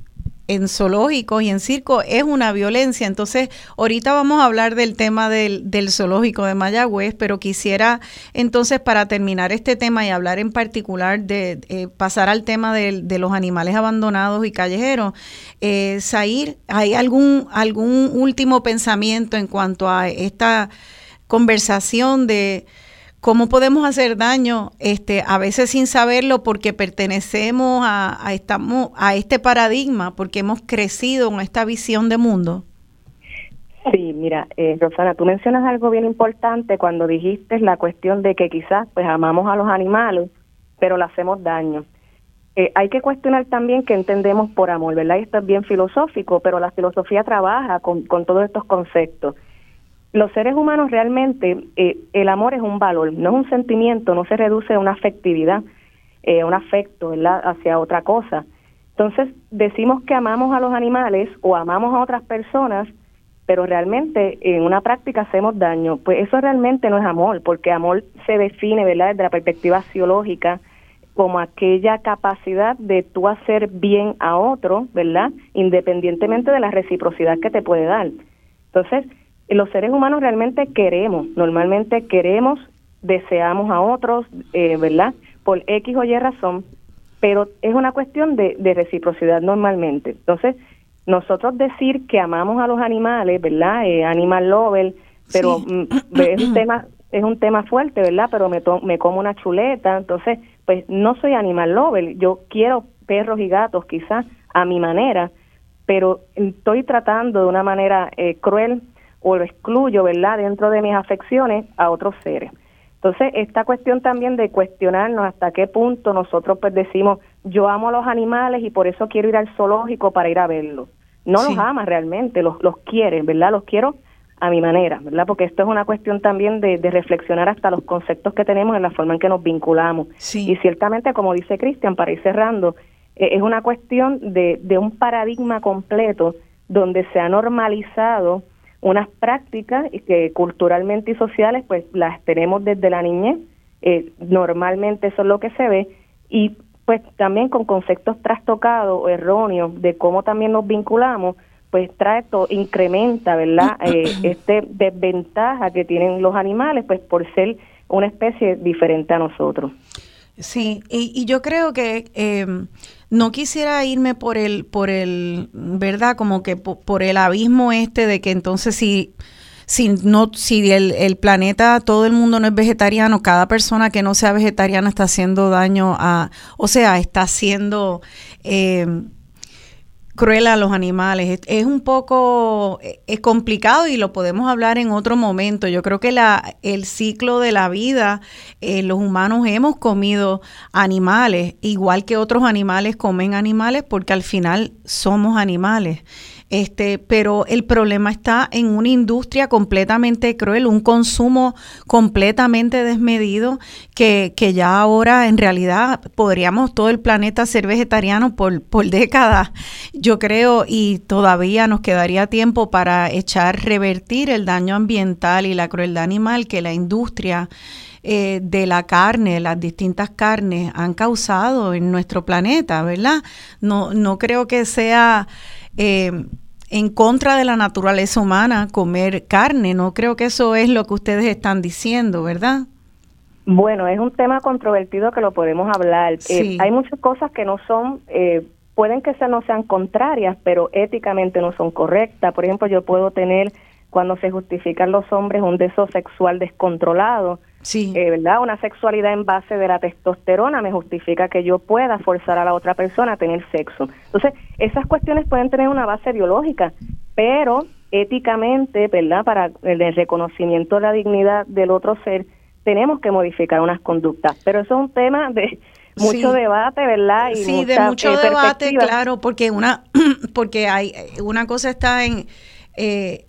en zoológicos y en circo es una violencia. Entonces, ahorita vamos a hablar del tema del, del, zoológico de Mayagüez, pero quisiera entonces para terminar este tema y hablar en particular de eh, pasar al tema de, los animales abandonados y callejeros. Eh, ¿hay algún, algún último pensamiento en cuanto a esta conversación de cómo podemos hacer daño este a veces sin saberlo porque pertenecemos a, estamos, a este paradigma porque hemos crecido en esta visión de mundo. Sí mira eh, Rosana tú mencionas algo bien importante cuando dijiste la cuestión de que quizás pues amamos a los animales pero le hacemos daño. Eh, hay que cuestionar también qué entendemos por amor verdad y esto es bien filosófico pero la filosofía trabaja con todos estos conceptos los seres humanos realmente, eh, el amor es un valor, no es un sentimiento, no se reduce a una afectividad, eh, un afecto ¿verdad? hacia otra cosa. Entonces, decimos que amamos a los animales o amamos a otras personas, pero realmente en una práctica hacemos daño. Pues eso realmente no es amor, porque amor se define, ¿verdad?, desde la perspectiva psicológica como aquella capacidad de tú hacer bien a otro, ¿verdad?, independientemente de la reciprocidad que te puede dar. Entonces, los seres humanos realmente queremos, normalmente queremos, deseamos a otros, eh, ¿verdad? Por X o Y razón, pero es una cuestión de, reciprocidad normalmente. Entonces, nosotros decir que amamos a los animales, ¿verdad? Eh, animal lover, pero mm, es un tema es un tema fuerte, ¿verdad? Pero me, me como una chuleta, entonces, pues no soy animal lover, yo quiero perros y gatos quizás a mi manera, pero estoy tratando de una manera eh, cruel o lo excluyo, ¿verdad?, dentro de mis afecciones a otros seres. Entonces, esta cuestión también de cuestionarnos hasta qué punto nosotros pues decimos, yo amo a los animales y por eso quiero ir al zoológico para ir a verlos. No los ama realmente, los, los quiere, ¿verdad? Los quiero a mi manera, ¿verdad? Porque esto es una cuestión también de, reflexionar hasta los conceptos que tenemos en la forma en que nos vinculamos. Y ciertamente, como dice Cristian, para ir cerrando, eh, es una cuestión de, de un paradigma completo donde se ha normalizado unas prácticas que culturalmente y sociales pues las tenemos desde la niñez, eh, normalmente eso es lo que se ve, y pues también con conceptos trastocados o erróneos de cómo también nos vinculamos, pues trae todo, incrementa, ¿verdad? Eh, este desventaja que tienen los animales, pues por ser una especie diferente a nosotros. Sí, y, yo creo que eh, no quisiera irme por el, por el, ¿verdad? Como que por, el abismo este de que entonces si, si no, si el, el, planeta, todo el mundo no es vegetariano, cada persona que no sea vegetariana está haciendo daño a, o sea, está haciendo eh, cruel a los animales. Es, un poco es complicado y lo podemos hablar en otro momento. Yo creo que la, el ciclo de la vida, eh, los humanos hemos comido animales, igual que otros animales comen animales, porque al final somos animales. Este, pero el problema está en una industria completamente cruel, un consumo completamente desmedido, que, que ya ahora en realidad podríamos todo el planeta ser vegetariano por, por décadas, yo creo, y todavía nos quedaría tiempo para echar, revertir el daño ambiental y la crueldad animal que la industria eh, de la carne, las distintas carnes han causado en nuestro planeta, ¿verdad? No, no creo que sea eh, en contra de la naturaleza humana comer carne. No creo que eso es lo que ustedes están diciendo, ¿verdad? Bueno, es un tema controvertido que lo podemos hablar. Eh, hay muchas cosas que no son, eh, pueden que no sean contrarias, pero éticamente no son correctas. Por ejemplo, yo puedo tener, cuando se justifican los hombres, un deseo sexual descontrolado Sí. Eh, ¿Verdad? Una sexualidad en base de la testosterona me justifica que yo pueda forzar a la otra persona a tener sexo. Entonces, esas cuestiones pueden tener una base biológica, pero éticamente, ¿verdad? Para el reconocimiento de la dignidad del otro ser, tenemos que modificar unas conductas. Pero eso es un tema de mucho debate, ¿verdad? Y sí, de mucho eh, debate, claro, porque una, porque hay una cosa está en eh,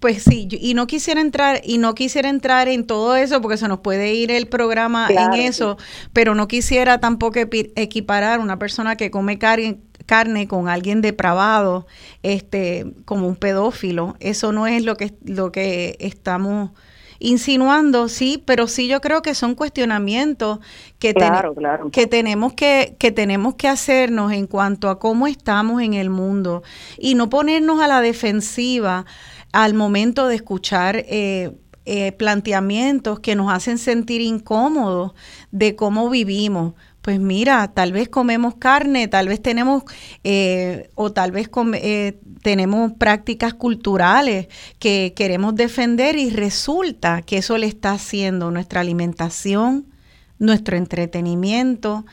pues sí, y no quisiera entrar y no quisiera entrar en todo eso porque se nos puede ir el programa en eso, pero no quisiera tampoco equiparar una persona que come carne, carne con alguien depravado, este, como un pedófilo. Eso no es lo que lo que estamos insinuando, sí, pero sí yo creo que son cuestionamientos que, que tenemos que, que tenemos que hacernos en cuanto a cómo estamos en el mundo y no ponernos a la defensiva al momento de escuchar eh, eh, planteamientos que nos hacen sentir incómodos de cómo vivimos. Pues mira, tal vez comemos carne, tal vez tenemos, eh, o tal vez tenemos prácticas culturales que queremos defender y resulta que eso le está haciendo nuestra alimentación, nuestro entretenimiento,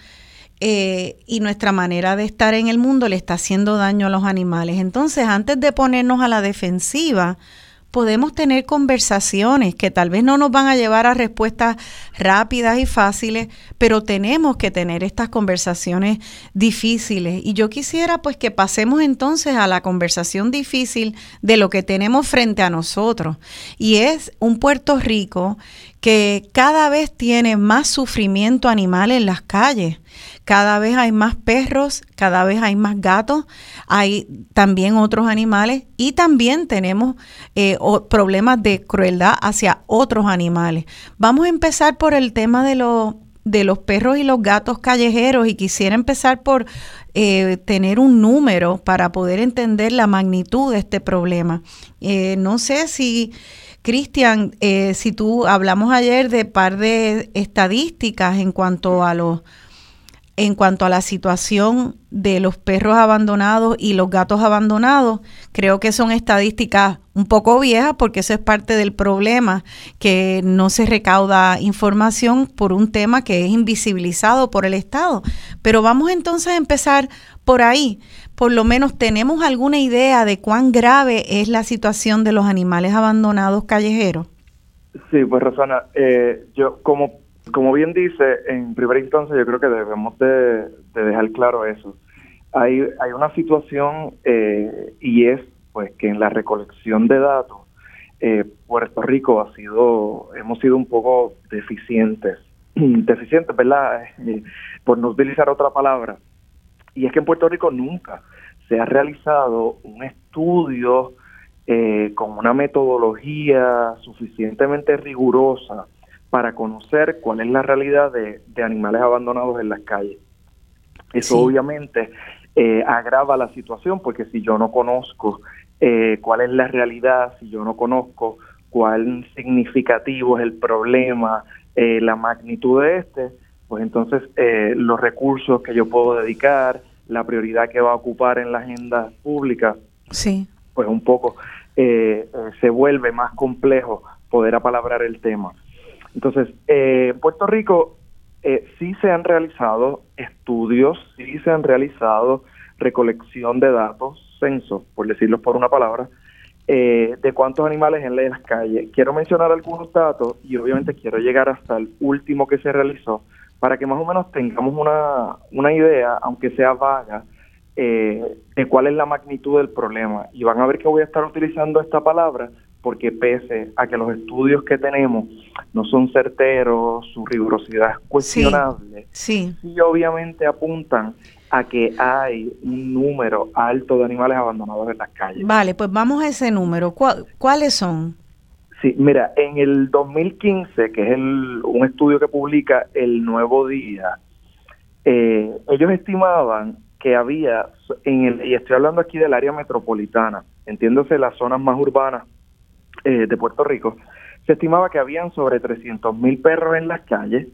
y nuestra manera de estar en el mundo le está haciendo daño a los animales. Entonces, antes de ponernos a la defensiva, podemos tener conversaciones que tal vez no nos van a llevar a respuestas rápidas y fáciles, pero tenemos que tener estas conversaciones difíciles. Y yo quisiera pues que pasemos entonces a la conversación difícil de lo que tenemos frente a nosotros. Y es un Puerto Rico que cada vez tiene más sufrimiento animal en las calles cada vez hay más perros, cada vez hay más gatos, hay también otros animales y también tenemos eh, problemas de crueldad hacia otros animales. Vamos a empezar por el tema de, los de los perros y los gatos callejeros y quisiera empezar por eh, tener un número para poder entender la magnitud de este problema. Eh, no sé si... Cristian, si tú hablamos ayer de par de estadísticas en cuanto a los en cuanto a la situación de los perros abandonados y los gatos abandonados, creo que son estadísticas un poco viejas porque eso es parte del problema, que no se recauda información por un tema que es invisibilizado por el Estado. Pero vamos entonces a empezar por ahí. Por lo menos tenemos alguna idea de cuán grave es la situación de los animales abandonados callejeros. Sí, pues Rosana, eh, yo como como bien dice, en primera instancia yo creo que debemos de, dejar claro eso. Hay, hay una situación eh, y es pues que en la recolección de datos eh, Puerto Rico ha sido, hemos sido un poco deficientes, deficientes, ¿verdad? Por no utilizar otra palabra. Y es que en Puerto Rico nunca se ha realizado un estudio con una metodología suficientemente rigurosa para conocer cuál es la realidad de, animales abandonados en las calles. Eso obviamente eh, agrava la situación porque si yo no conozco eh, cuál es la realidad, si yo no conozco cuál significativo es el problema, eh, la magnitud de este, pues entonces los recursos que yo puedo dedicar, la prioridad que va a ocupar en la agenda pública, sí. pues un poco se vuelve más complejo poder apalabrar el tema. Entonces, eh, en Puerto Rico eh, sí se han realizado estudios, sí se han realizado recolección de datos, censos, por decirlo por una palabra, eh, de cuántos animales en las calles. Quiero mencionar algunos datos y obviamente quiero llegar hasta el último que se realizó para que más o menos tengamos una, una idea, aunque sea vaga, eh, de cuál es la magnitud del problema. Y van a ver que voy a estar utilizando esta palabra porque pese a que los estudios que tenemos no son certeros, su rigurosidad es cuestionable, sí, sí. obviamente apuntan a que hay un número alto de animales abandonados en las calles. Vale, pues vamos a ese número. ¿Cuáles son? Sí, mira, en el 2015, que es el, un estudio que publica El Nuevo Día, eh, ellos estimaban que había, en el, y estoy hablando aquí del área metropolitana, entiéndose las zonas más urbanas eh, de Puerto Rico, se estimaba que habían sobre 300 mil perros en las calles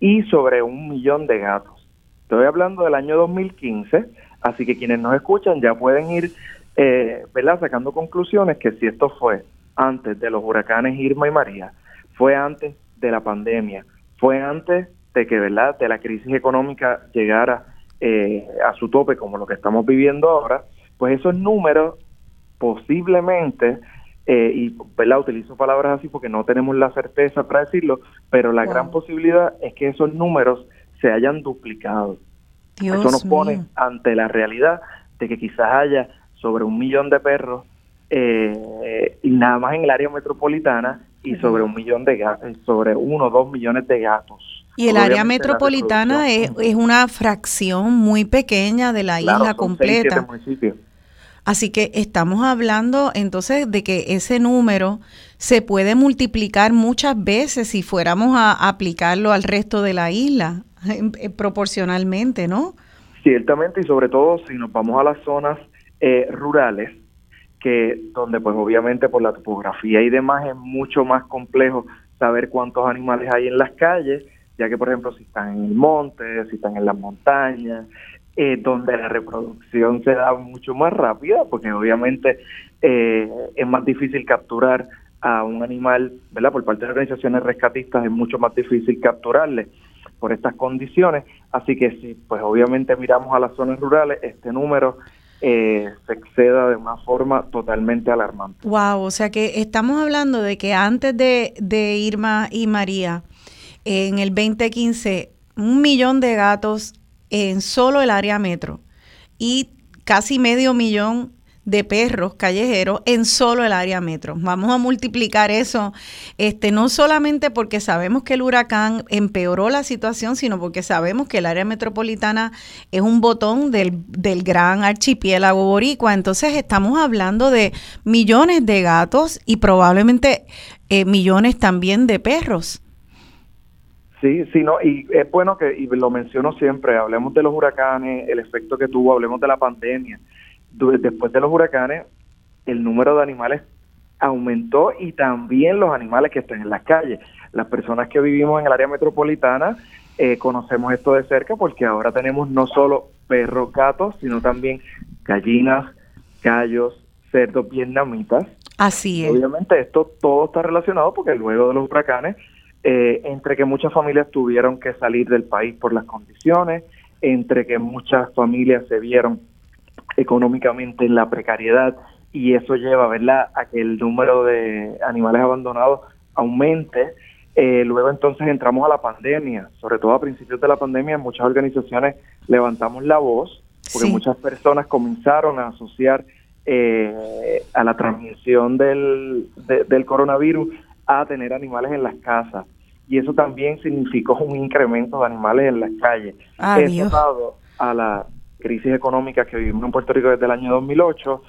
y sobre un millón de gatos. Estoy hablando del año 2015, así que quienes nos escuchan ya pueden ir eh, ¿verdad? sacando conclusiones que si esto fue antes de los huracanes Irma y María, fue antes de la pandemia, fue antes de que verdad de la crisis económica llegara eh, a su tope como lo que estamos viviendo ahora, pues esos números posiblemente eh, y ¿verdad? utilizo palabras así porque no tenemos la certeza para decirlo, pero la gran posibilidad es que esos números se hayan duplicado. Eso nos pone ante la realidad de que quizás haya sobre un millón de perros eh, y nada más en el área metropolitana y sobre un millón de gatos, sobre uno o dos millones de gatos. Y el área metropolitana es, es, una fracción muy pequeña de la isla completa. Así que estamos hablando entonces de que ese número se puede multiplicar muchas veces si fuéramos a aplicarlo al resto de la isla, eh, proporcionalmente, ¿no? Ciertamente, y sobre todo si nos vamos a las zonas eh, rurales, que donde pues obviamente por la topografía y demás es mucho más complejo saber cuántos animales hay en las calles, ya que por ejemplo si están en el monte, si están en las montañas, eh, donde la reproducción se da mucho más rápida, porque obviamente eh, es más difícil capturar a un animal, ¿verdad? Por parte de organizaciones rescatistas es mucho más difícil capturarle por estas condiciones, así que si pues obviamente miramos a las zonas rurales, este número eh, se exceda de una forma totalmente alarmante. Wow, o sea que estamos hablando de que antes de, de Irma y María, en el 2015, un millón de gatos en solo el área metro y casi medio millón de perros callejeros en solo el área metro. Vamos a multiplicar eso, este, no solamente porque sabemos que el huracán empeoró la situación, sino porque sabemos que el área metropolitana es un botón del, del gran archipiélago boricua. Entonces estamos hablando de millones de gatos y probablemente eh, millones también de perros. Sí, sí, no, y es bueno que, y lo menciono siempre, hablemos de los huracanes, el efecto que tuvo, hablemos de la pandemia. Después de los huracanes, el número de animales aumentó y también los animales que están en las calles. Las personas que vivimos en el área metropolitana eh, conocemos esto de cerca porque ahora tenemos no solo perros, gatos, sino también gallinas, gallos, cerdos vietnamitas. Así es. Obviamente esto todo está relacionado porque luego de los huracanes eh, entre que muchas familias tuvieron que salir del país por las condiciones, entre que muchas familias se vieron económicamente en la precariedad y eso lleva ¿verdad? a que el número de animales abandonados aumente. Eh, luego entonces entramos a la pandemia, sobre todo a principios de la pandemia muchas organizaciones levantamos la voz porque muchas personas comenzaron a asociar eh, a la transmisión del, del coronavirus a tener animales en las casas. Y eso también significó un incremento de animales en las calles. Eso a la crisis económica que vivimos en Puerto Rico desde el año 2008,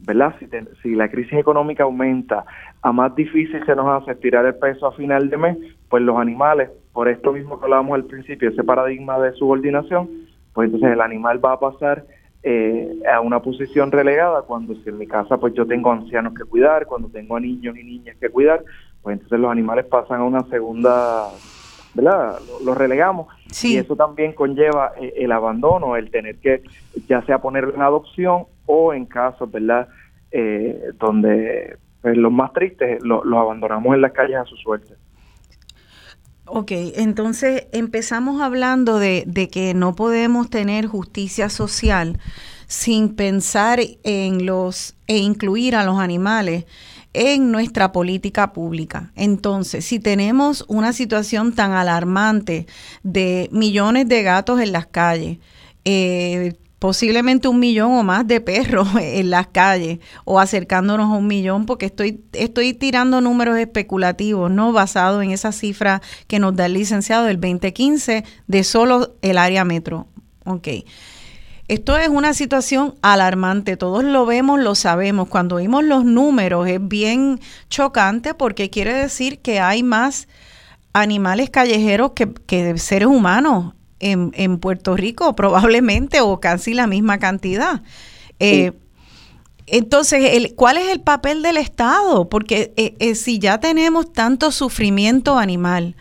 ¿verdad? Si, si la crisis económica aumenta, a más difícil se nos hace tirar el peso a final de mes, pues los animales, por esto mismo que hablábamos al principio, ese paradigma de subordinación, pues entonces el animal va a pasar eh, a una posición relegada cuando si en mi casa pues yo tengo ancianos que cuidar, cuando tengo niños y niñas que cuidar, pues entonces los animales pasan a una segunda, ¿verdad? Los relegamos y eso también conlleva eh, el abandono, el tener que ya sea poner en adopción o en casos, ¿verdad? Eh, donde pues, los más tristes los abandonamos en las calles a su suerte. Ok, entonces empezamos hablando de, de, que no podemos tener justicia social sin pensar en los e incluir a los animales en nuestra política pública. Entonces, si tenemos una situación tan alarmante de millones de gatos en las calles, eh, posiblemente un millón o más de perros en las calles o acercándonos a un millón porque estoy, estoy tirando números especulativos, ¿no? Basados en esa cifra que nos da el licenciado del 2015 de solo el área metro. Ok. Esto es una situación alarmante, todos lo vemos, lo sabemos. Cuando vimos los números es bien chocante porque quiere decir que hay más animales callejeros que, seres humanos en, Puerto Rico, probablemente, o casi la misma cantidad. Eh, entonces, ¿cuál es el papel del Estado? Porque eh, eh, si ya tenemos tanto sufrimiento animal,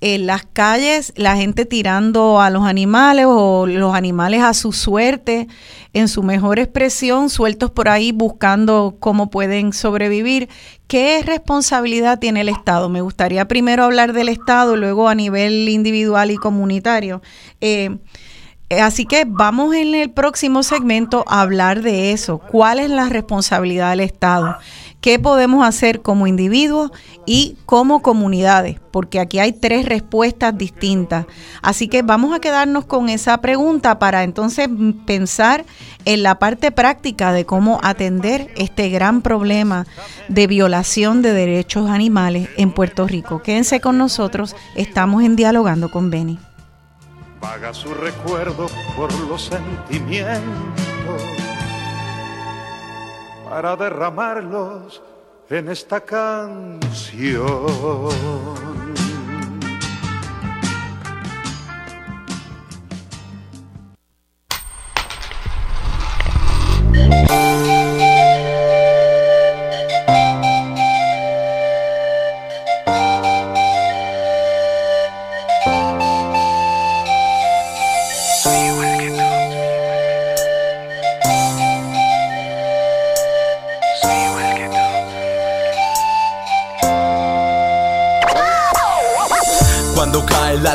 en las calles la gente tirando a los animales o los animales a su suerte, en su mejor expresión, sueltos por ahí buscando cómo pueden sobrevivir. ¿Qué responsabilidad tiene el Estado? Me gustaría primero hablar del Estado, luego a nivel individual y comunitario. Eh, así que vamos en el próximo segmento a hablar de eso. ¿Cuál es la responsabilidad del Estado? Qué podemos hacer como individuos y como comunidades, porque aquí hay tres respuestas distintas. Así que vamos a quedarnos con esa pregunta para entonces pensar en la parte práctica de cómo atender este gran problema de violación de derechos animales en Puerto Rico. Quédense con nosotros, estamos en dialogando con Beni. Paga su recuerdo por los sentimientos para derramarlos en esta canción.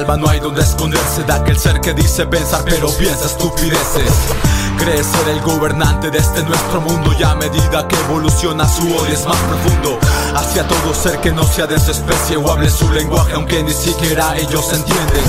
Alba no hay donde esconderse de aquel ser que dice pensar pero piensa estupideces. Cree ser el gobernante de este nuestro mundo y a medida que evoluciona su odio es más profundo hacia todo ser que no sea de su especie o hable su lenguaje aunque ni siquiera ellos entienden.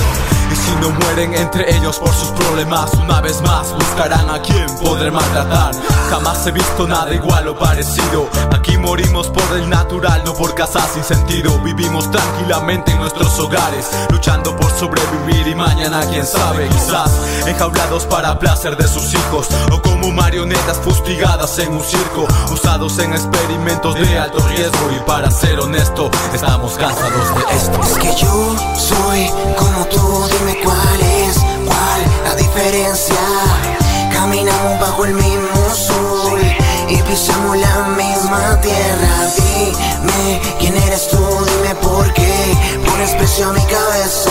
Y si no mueren entre ellos por sus problemas, una vez más buscarán a quien poder maltratar. Jamás he visto nada igual o parecido. Aquí morimos por el natural, no por casas sin sentido. Vivimos tranquilamente en nuestros hogares, luchando por sobrevivir y mañana quién sabe, quizás enjaulados para placer de sus hijos o como marionetas fustigadas en un circo, usados en experimentos de alto riesgo. Y para ser honesto, estamos cansados de esto. Es que yo soy como tú, dime cuál es, cuál la diferencia. Caminamos bajo el mismo sol y pisamos la misma tierra. Dime quién eres tú, dime por qué pones precio a mi cabeza.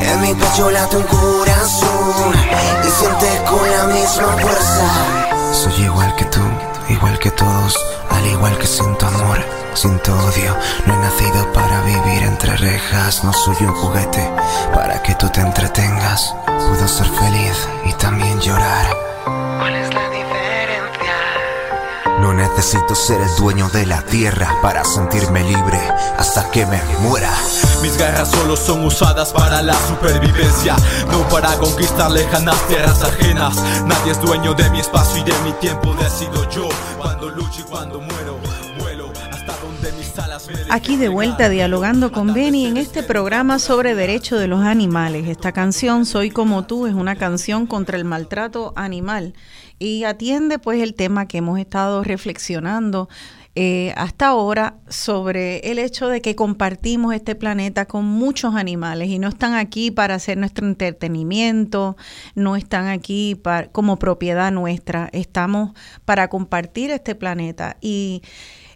En mi pecho late un corazón y sientes con la misma fuerza. Soy igual que tú, igual que todos, al igual que siento amor, siento odio. No he nacido para vivir entre rejas, no soy un juguete para que tú te entretengas. Puedo ser feliz y también llorar. ¿Cuál es la diferencia? No necesito ser el dueño de la tierra para sentirme libre hasta que me muera. Mis garras solo son usadas para la supervivencia, no para conquistar lejanas tierras ajenas. Nadie es dueño de mi espacio y de mi tiempo, decido yo cuando lucho y cuando muero. Vuelo hasta donde mis alas me Aquí de vuelta dialogando con Benny en este programa sobre derechos de los animales. Esta canción, Soy como tú, es una canción contra el maltrato animal y atiende pues el tema que hemos estado reflexionando eh, hasta ahora sobre el hecho de que compartimos este planeta con muchos animales y no están aquí para hacer nuestro entretenimiento, no están aquí para, como propiedad nuestra, estamos para compartir este planeta y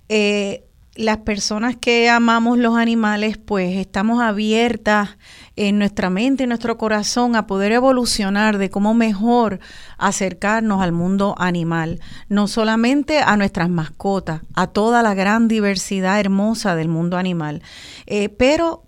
eh, las personas que amamos los animales, pues estamos abiertas en nuestra mente, en nuestro corazón, a poder evolucionar de cómo mejor acercarnos al mundo animal, no solamente a nuestras mascotas, a toda la gran diversidad hermosa del mundo animal, eh, pero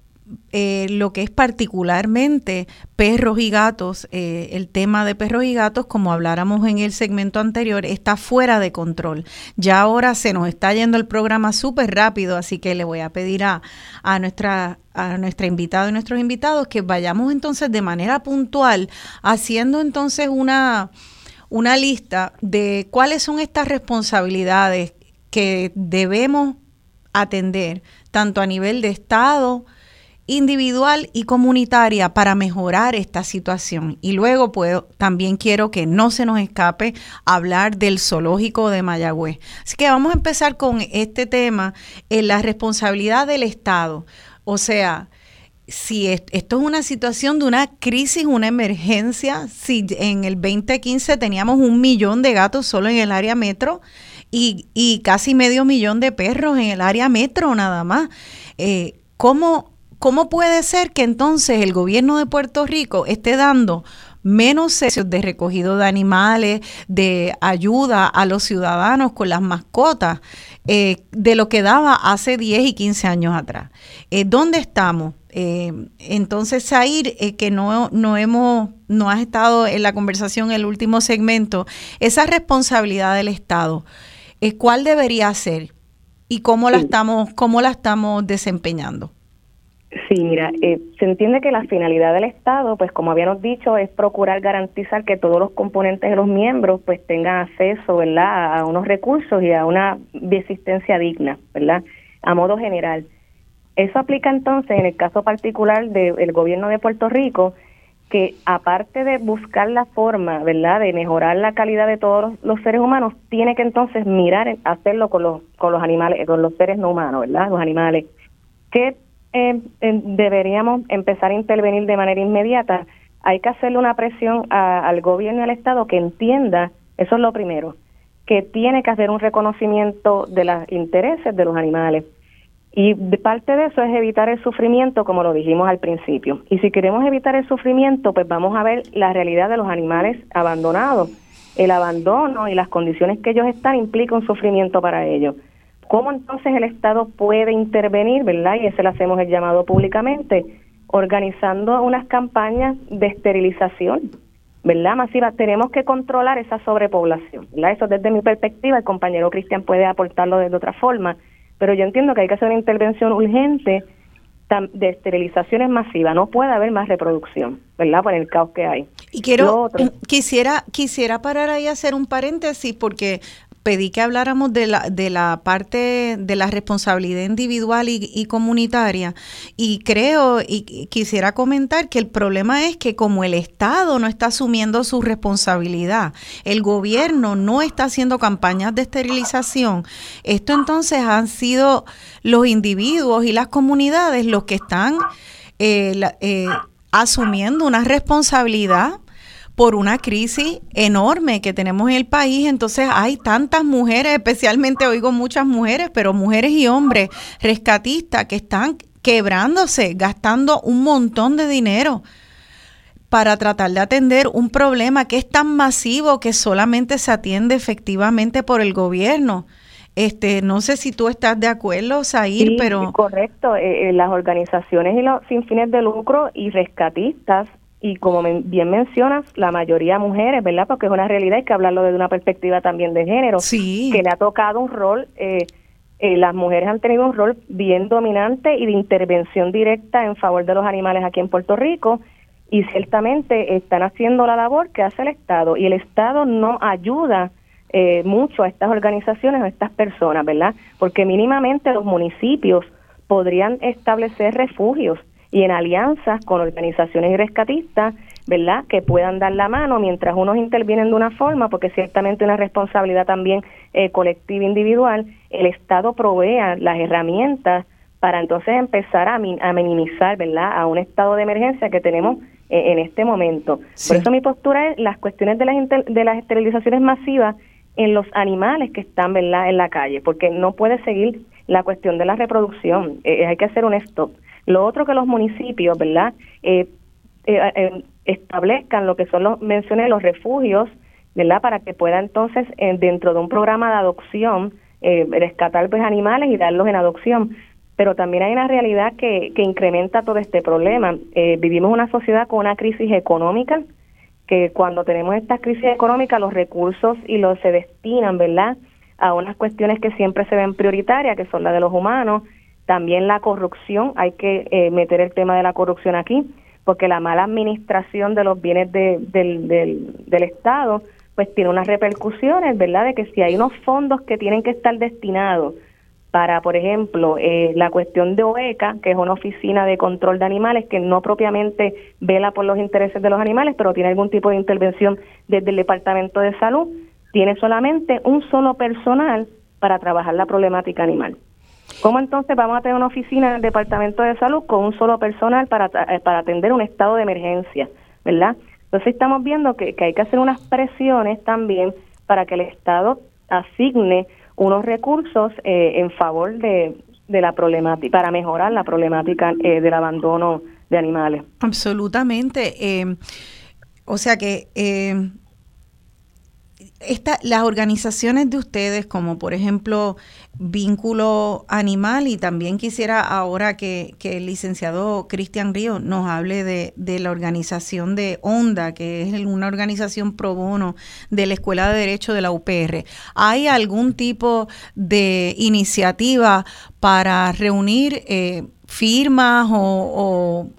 eh, lo que es particularmente perros y gatos, eh, el tema de perros y gatos, como habláramos en el segmento anterior, está fuera de control. Ya ahora se nos está yendo el programa súper rápido, así que le voy a pedir a, a, nuestra a nuestra invitada y nuestros invitados que vayamos entonces de manera puntual haciendo entonces una, una lista de cuáles son estas responsabilidades que debemos atender, tanto a nivel de Estado, individual y comunitaria para mejorar esta situación. Y luego puedo, también quiero que no se nos escape hablar del zoológico de Mayagüez. Así que vamos a empezar con este tema en la responsabilidad del Estado. O sea, si esto es una situación de una crisis, una emergencia, si en el 2015 teníamos un millón de gatos solo en el área metro y, y casi medio millón de perros en el área metro nada más, eh, ¿cómo ¿cómo puede ser que entonces el gobierno de Puerto Rico esté dando menos servicios de recogido de animales, de ayuda a los ciudadanos con las mascotas, eh, de lo que daba hace 10 y 15 años atrás? Eh, ¿Dónde estamos? Eh, entonces, Zair, que no, no hemos, no has estado en la conversación en el último segmento, esa responsabilidad del Estado, ¿cuál debería ser? y cómo la estamos cómo la estamos desempeñando. Sí, mira, eh, se entiende que la finalidad del Estado, pues como habíamos dicho, es procurar garantizar que todos los componentes de los miembros pues tengan acceso, ¿verdad?, a unos recursos y a una existencia digna, ¿verdad?, a modo general. Eso aplica entonces en el caso particular del gobierno de Puerto Rico, que aparte de buscar la forma, ¿verdad?, de mejorar la calidad de todos los, seres humanos, tiene que entonces mirar, hacerlo con los, con los animales, con los seres no humanos, ¿verdad?, los animales. ¿Qué eh, deberíamos empezar a intervenir de manera inmediata. Hay que hacerle una presión al gobierno y al Estado que entienda, eso es lo primero, que tiene que hacer un reconocimiento de los intereses de los animales. Y parte de eso es evitar el sufrimiento, como lo dijimos al principio. Y si queremos evitar el sufrimiento, pues vamos a ver la realidad de los animales abandonados. El abandono y las condiciones que ellos están implica un sufrimiento para ellos. ¿Cómo entonces el Estado puede intervenir, verdad? Y ese le hacemos el llamado públicamente, organizando unas campañas de esterilización, ¿verdad? Masiva. Tenemos que controlar esa sobrepoblación, ¿verdad? Eso desde mi perspectiva, el compañero Cristian puede aportarlo de otra forma, pero yo entiendo que hay que hacer una intervención urgente de esterilizaciones masivas. No puede haber más reproducción, ¿verdad? Por el caos que hay. Y quiero, quisiera, quisiera parar ahí a hacer un paréntesis porque pedí que habláramos de la, de la parte de la responsabilidad individual y, comunitaria. Y creo y quisiera comentar que el problema es que como el Estado no está asumiendo su responsabilidad, el gobierno no está haciendo campañas de esterilización, esto entonces han sido los individuos y las comunidades los que están eh, eh, asumiendo una responsabilidad por una crisis enorme que tenemos en el país. Entonces hay tantas mujeres, especialmente oigo muchas mujeres, pero mujeres y hombres rescatistas que están quebrándose, gastando un montón de dinero para tratar de atender un problema que es tan masivo que solamente se atiende efectivamente por el gobierno. Este, no sé si tú estás de acuerdo, Sair, sí, pero correcto. Eh, eh, las organizaciones y los sin fines de lucro y rescatistas y como bien mencionas, la mayoría mujeres, ¿verdad? Porque es una realidad, hay que hablarlo desde una perspectiva también de género, sí. que le ha tocado un rol, eh, eh, las mujeres han tenido un rol bien dominante y de intervención directa en favor de los animales aquí en Puerto Rico y ciertamente están haciendo la labor que hace el Estado y el Estado no ayuda eh, mucho a estas organizaciones o a estas personas, ¿verdad? Porque mínimamente los municipios podrían establecer refugios y en alianzas con organizaciones rescatistas, ¿verdad? Que puedan dar la mano mientras unos intervienen de una forma, porque ciertamente una responsabilidad también eh, colectiva individual, el Estado provea las herramientas para entonces empezar a, a minimizar, ¿verdad? A un estado de emergencia que tenemos eh, en este momento. Por eso mi postura es las cuestiones de las, de las esterilizaciones masivas en los animales que están, ¿verdad? En la calle, porque no puede seguir la cuestión de la reproducción. Eh, hay que hacer un stop. Lo otro que los municipios, ¿verdad? Eh, eh, eh, establezcan lo que son los, mencioné, los refugios, ¿verdad? Para que pueda entonces, dentro de un programa de adopción, rescatar pues, animales y darlos en adopción. Pero también hay una realidad que, que incrementa todo este problema. vivimos una sociedad con una crisis económica, que cuando tenemos esta crisis económica, los recursos y los se destinan, ¿verdad? A unas cuestiones que siempre se ven prioritarias, que son las de los humanos, también la corrupción, hay que eh, meter el tema de la corrupción aquí, porque la mala administración de los bienes del, del, Estado, pues tiene unas repercusiones, ¿verdad? De que si hay unos fondos que tienen que estar destinados para, por ejemplo, eh, la cuestión de OECA, que es una oficina de control de animales que no propiamente vela por los intereses de los animales, pero tiene algún tipo de intervención desde el Departamento de Salud, tiene solamente un solo personal para trabajar la problemática animal. ¿Cómo entonces vamos a tener una oficina en el Departamento de Salud con un solo personal para, eh, para atender un estado de emergencia, verdad? Entonces estamos viendo que, hay que hacer unas presiones también para que el Estado asigne unos recursos eh, en favor de, de la problemática, para mejorar la problemática eh, del abandono de animales. Absolutamente. o sea que las organizaciones de ustedes, como por ejemplo Vínculo Animal, y también quisiera ahora que, el licenciado Cristian Río nos hable de, de, la organización de ONDA, que es una organización pro bono de la Escuela de Derecho de la UPR. ¿Hay algún tipo de iniciativa para reunir eh, firmas o,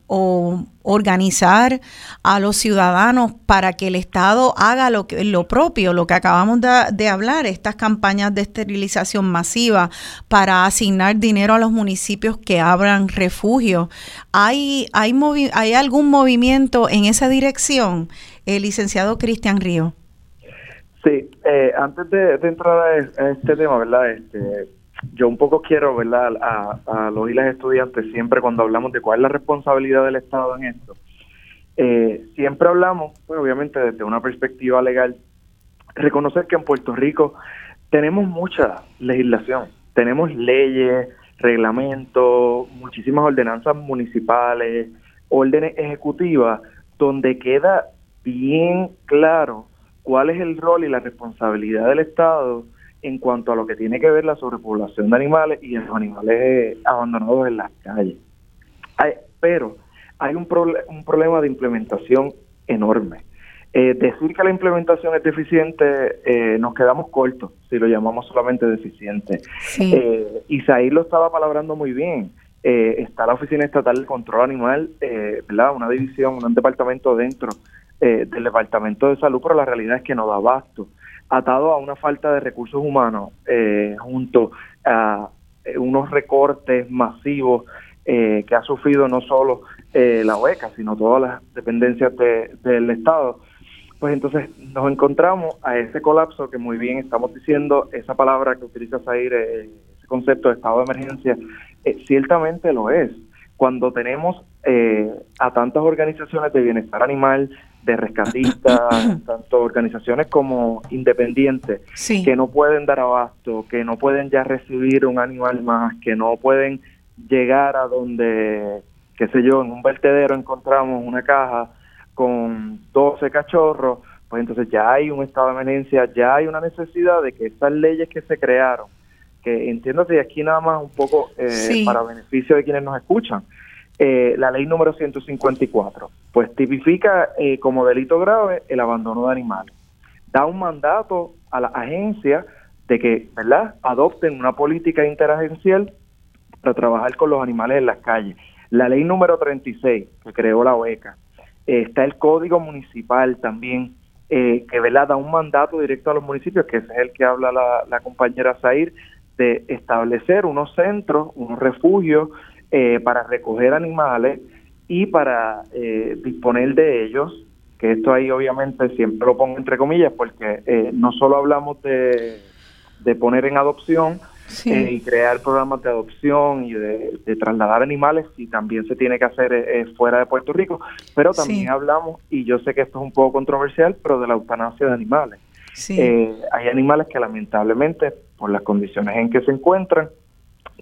organizar a los ciudadanos para que el Estado haga lo, que, lo propio, lo que acabamos de, hablar, estas campañas de esterilización masiva para asignar dinero a los municipios que abran refugio. ¿Hay, hay, hay algún movimiento en esa dirección, el licenciado Cristian Río? Sí, eh, antes de, entrar a, este tema, ¿verdad? Este, yo un poco quiero, ¿verdad?, a, a los y las estudiantes, siempre cuando hablamos de cuál es la responsabilidad del Estado en esto, eh, siempre hablamos, pues obviamente desde una perspectiva legal, reconocer que en Puerto Rico tenemos mucha legislación, tenemos leyes, reglamentos, muchísimas ordenanzas municipales, órdenes ejecutivas, donde queda bien claro cuál es el rol y la responsabilidad del Estado en cuanto a lo que tiene que ver la sobrepoblación de animales y los animales eh, abandonados en las calles. pero hay un, un problema de implementación enorme. Eh, decir que la implementación es deficiente, eh, nos quedamos cortos si lo llamamos solamente deficiente. Eh, Isaí lo estaba palabrando muy bien. está la Oficina Estatal del Control Animal, ¿verdad? una división, un departamento dentro del Departamento de Salud, pero la realidad es que no da abasto atado a una falta de recursos humanos, eh, junto a eh, unos recortes masivos eh, que ha sufrido no solo la OECA, sino todas las dependencias del Estado, pues entonces nos encontramos a ese colapso que muy bien estamos diciendo, esa palabra que utiliza Zair, ese concepto de estado de emergencia, ciertamente lo es. Cuando tenemos a tantas organizaciones de bienestar animal, de rescatistas, tanto organizaciones como independientes, que no pueden dar abasto, que no pueden ya recibir un animal más, que no pueden llegar a donde, qué sé yo, en un vertedero encontramos una caja con 12 cachorros, pues entonces ya hay un estado de emergencia, ya hay una necesidad de que esas leyes que se crearon, que entiendo que aquí nada más un poco eh, para beneficio de quienes nos escuchan, eh, la ley número 154, pues tipifica eh, como delito grave el abandono de animales. Da un mandato a la agencia de que, ¿verdad?, adopten una política interagencial para trabajar con los animales en las calles. La ley número 36, que creó la OECA. Eh, está el código municipal también, que, ¿verdad?, da un mandato directo a los municipios, que es el que habla la, la compañera Zair, de establecer unos centros, unos refugios eh, para recoger animales y para eh, disponer de ellos, que esto ahí obviamente siempre lo pongo entre comillas porque eh, no solo hablamos de, de poner en adopción y crear programas de adopción y de, trasladar animales y también se tiene que hacer fuera de Puerto Rico, pero también hablamos, y yo sé que esto es un poco controversial, pero de la eutanasia de animales. hay animales que lamentablemente, por las condiciones en que se encuentran,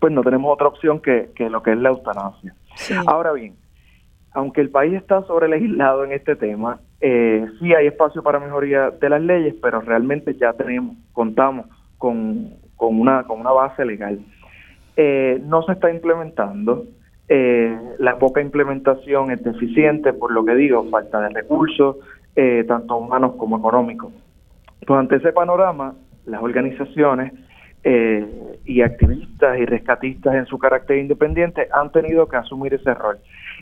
pues no tenemos otra opción que, lo que es la eutanasia. Ahora bien, aunque el país está sobre legislado en este tema, eh, sí hay espacio para mejoría de las leyes, pero realmente ya tenemos, contamos con, con, una, con una base legal. Eh, no se está implementando, eh, la poca implementación es deficiente, por lo que digo, falta de recursos, eh, tanto humanos como económicos. Pues ante ese panorama, las organizaciones eh, y activistas y rescatistas en su carácter independiente han tenido que asumir ese rol.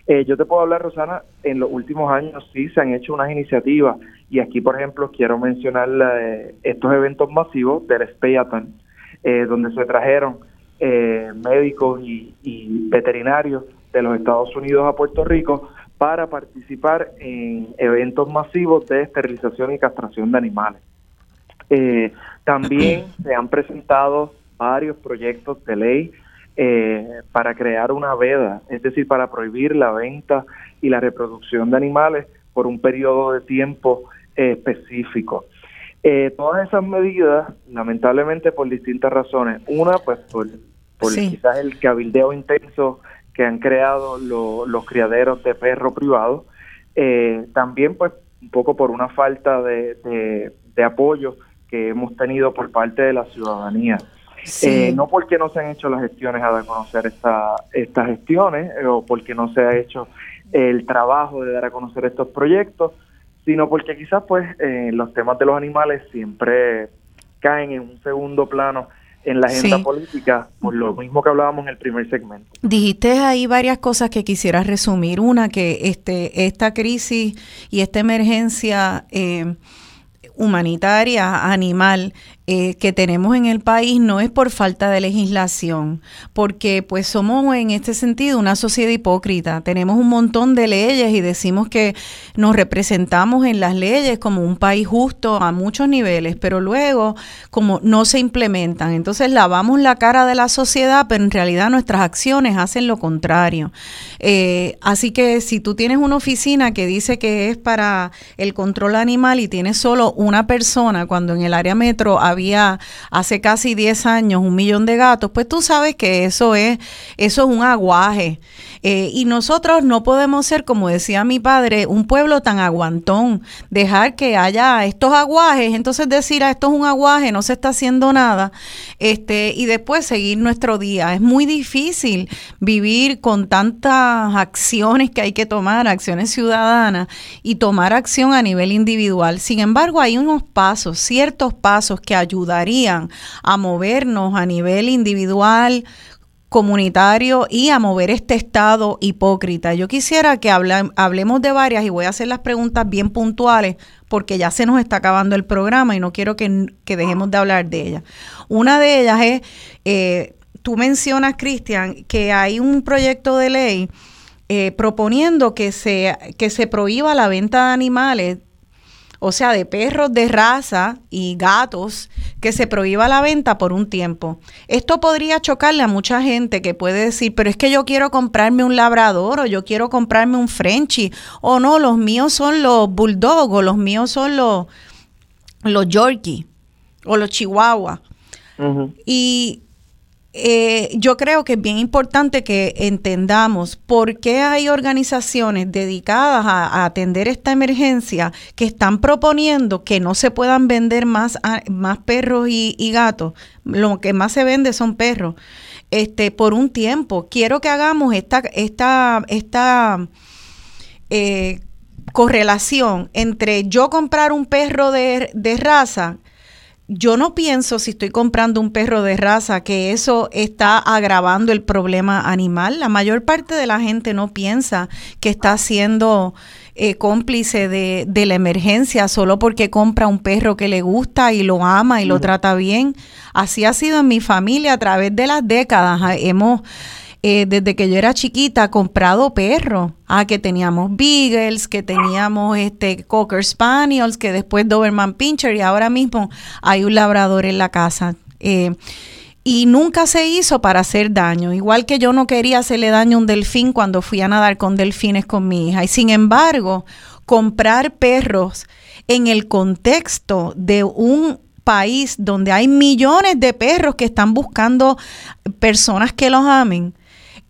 Eh, yo te puedo hablar, Rosana, en los últimos años sí se han hecho unas iniciativas y aquí, por ejemplo, quiero mencionar eh, estos eventos masivos del Speyaton, donde se trajeron médicos y, y veterinarios de los Estados Unidos a Puerto Rico para participar en eventos masivos de esterilización y castración de animales. Eh, también se han presentado varios proyectos de ley eh, para crear una veda, es decir, para prohibir la venta y la reproducción de animales por un periodo de tiempo eh, específico. todas esas medidas, lamentablemente por distintas razones, una pues por, quizás el cabildeo intenso que han creado los criaderos de perro privado, también pues un poco por una falta de, de apoyo que hemos tenido por parte de la ciudadanía. Eh, no porque no se han hecho las gestiones a dar a conocer esta, estas gestiones eh, o porque no se ha hecho el trabajo de dar a conocer estos proyectos, sino porque quizás pues eh, los temas de los animales siempre caen en un segundo plano en la agenda política, por lo mismo que hablábamos en el primer segmento. Dijiste ahí varias cosas que quisiera resumir. Una, que este, esta crisis y esta emergencia eh, humanitaria, animal, eh, que tenemos en el país no es por falta de legislación, porque pues somos en este sentido una sociedad hipócrita. Tenemos un montón de leyes y decimos que nos representamos en las leyes como un país justo a muchos niveles, pero luego como no se implementan. Entonces lavamos la cara de la sociedad, pero en realidad nuestras acciones hacen lo contrario. Eh, así que si tú tienes una oficina que dice que es para el control animal y tienes solo una persona, cuando en el área metro había hace casi 10 años un millón de gatos, pues tú sabes que eso es, eso es un aguaje. Eh, y nosotros no podemos ser, como decía mi padre, un pueblo tan aguantón, dejar que haya estos aguajes, entonces decir, ah, esto es un aguaje, no se está haciendo nada, este, y después seguir nuestro día. Es muy difícil vivir con tantas acciones que hay que tomar, acciones ciudadanas, y tomar acción a nivel individual. Sin embargo, hay unos pasos, ciertos pasos que ayudarían a movernos a nivel individual, comunitario y a mover este estado hipócrita. Yo quisiera que hablemos de varias y voy a hacer las preguntas bien puntuales porque ya se nos está acabando el programa y no quiero que, dejemos de hablar de ellas. Una de ellas es, eh, tú mencionas, Cristian, que hay un proyecto de ley eh, proponiendo que se, que se prohíba la venta de animales o sea, de perros de raza y gatos, que se prohíba la venta por un tiempo. Esto podría chocarle a mucha gente que puede decir, pero es que yo quiero comprarme un labrador o yo quiero comprarme un Frenchie, o no, los míos son los bulldog o los míos son los, los yorkie o los chihuahua. Y eh, yo creo que es bien importante que entendamos por qué hay organizaciones dedicadas a, atender esta emergencia que están proponiendo que no se puedan vender más, más perros y, gatos. Lo que más se vende son perros. Este, por un tiempo. Quiero que hagamos esta, esta, esta eh, correlación entre yo comprar un perro de, de raza yo no pienso si estoy comprando un perro de raza que eso está agravando el problema animal. La mayor parte de la gente no piensa que está siendo eh, cómplice de, de, la emergencia solo porque compra un perro que le gusta y lo ama y lo trata bien. Así ha sido en mi familia a través de las décadas. Hemos eh, desde que yo era chiquita, comprado perros. Ah, que teníamos Beagles, que teníamos este Cocker Spaniels, que después Doberman Pinscher y ahora mismo hay un labrador en la casa. Eh, y nunca se hizo para hacer daño. Igual que yo no quería hacerle daño a un delfín cuando fui a nadar con delfines con mi hija. Y sin embargo, comprar perros en el contexto de un país donde hay millones de perros que están buscando personas que los amen,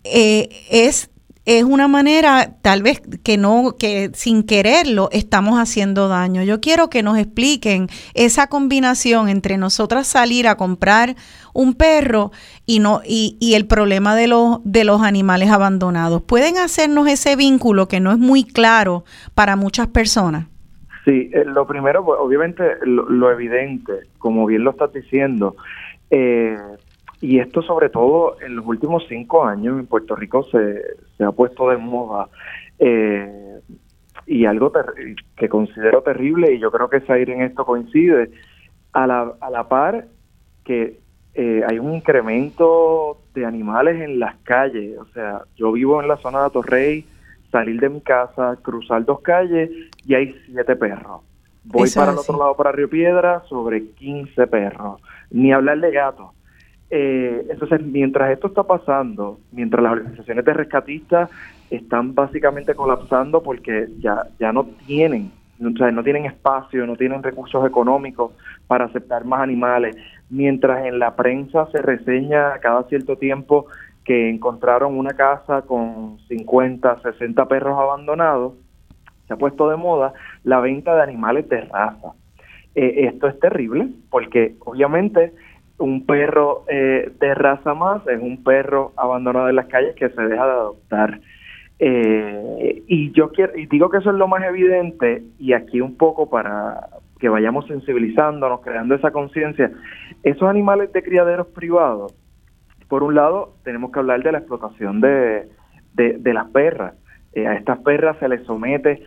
eh, es, es una manera tal vez que no, que sin quererlo estamos haciendo daño. Yo quiero que nos expliquen esa combinación entre nosotras salir a comprar un perro y no, y, y el problema de los, de los animales abandonados. ¿Pueden hacernos ese vínculo que no es muy claro para muchas personas? Sí, eh, lo primero, pues, obviamente, lo, lo, evidente, como bien lo estás diciendo, eh, y esto sobre todo en los últimos cinco años en Puerto Rico se, se ha puesto de moda eh, y algo que considero terrible y yo creo que Zair en esto coincide a la, a la par que eh, hay un incremento de animales en las calles, o sea, yo vivo en la zona de Atorrey, salir de mi casa, cruzar dos calles y hay siete perros. Voy para el otro lado, para Río Piedra, sobre 15 perros. Ni hablar de gatos. Eh, entonces, mientras esto está pasando, mientras las organizaciones de rescatistas están básicamente colapsando porque ya, ya no tienen, o sea, no tienen espacio, no tienen recursos económicos para aceptar más animales, mientras en la prensa se reseña cada cierto tiempo que encontraron una casa con 50, 60 perros abandonados, se ha puesto de moda la venta de animales de raza. eh, esto es terrible porque obviamente un perro eh, de raza más es un perro abandonado en las calles que se deja de adoptar. Eh, y yo quiero, y digo que eso es lo más evidente, y aquí un poco para que vayamos sensibilizándonos, creando esa conciencia, esos animales de criaderos privados, por un lado, tenemos que hablar de la explotación de, de, las perras. Eh, a estas perras se les somete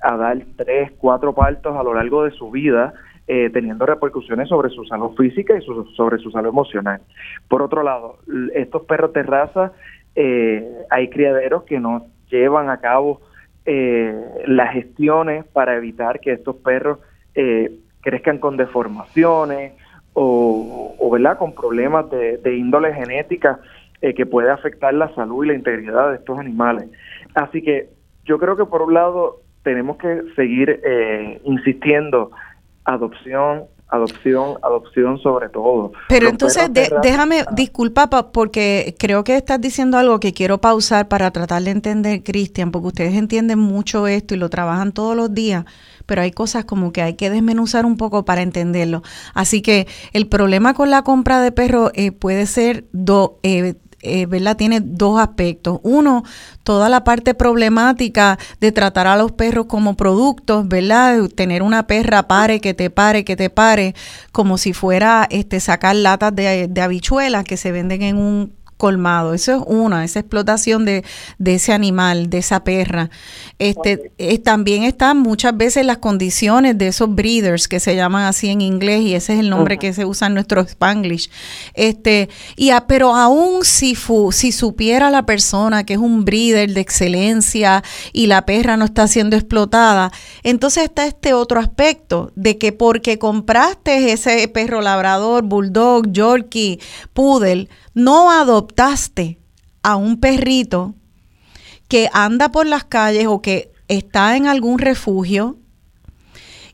a dar tres, cuatro partos a lo largo de su vida, eh, teniendo repercusiones sobre su salud física y sobre su salud emocional. Por otro lado, estos perros de raza, eh, hay criaderos que no llevan a cabo eh, las gestiones para evitar que estos perros crezcan con deformaciones o, ¿verdad? con problemas de, de índole genética que puede afectar la salud y la integridad de estos animales. Así que yo creo que por un lado tenemos que seguir insistiendo adopción, adopción, adopción sobre todo. Pero entonces, déjame, disculpa, porque creo que estás diciendo algo que quiero pausar para tratar de entender, Cristian, porque ustedes entienden mucho esto y lo trabajan todos los días, pero hay cosas como que hay que desmenuzar un poco para entenderlo. Así que el problema con la compra de perros eh, puede ser do, eh, eh, ¿verdad? Tiene dos aspectos. Uno, toda la parte problemática de tratar a los perros como productos, ¿verdad? Tener una perra pare, que te pare, que te pare, como si fuera este sacar latas de, de habichuelas que se venden en un colmado. Eso es una, esa explotación de, de ese animal, de esa perra. Este, eh, también están muchas veces las condiciones de esos breeders que se llaman así en inglés y ese es el nombre que se usa en nuestro spanglish. Este, y pero aún si, fu, si supiera la persona que es un breeder de excelencia y la perra no está siendo explotada, entonces está este otro aspecto de que porque compraste ese perro labrador, bulldog, yorkie, poodle, no adoptaste a un perrito que anda por las calles o que está en algún refugio.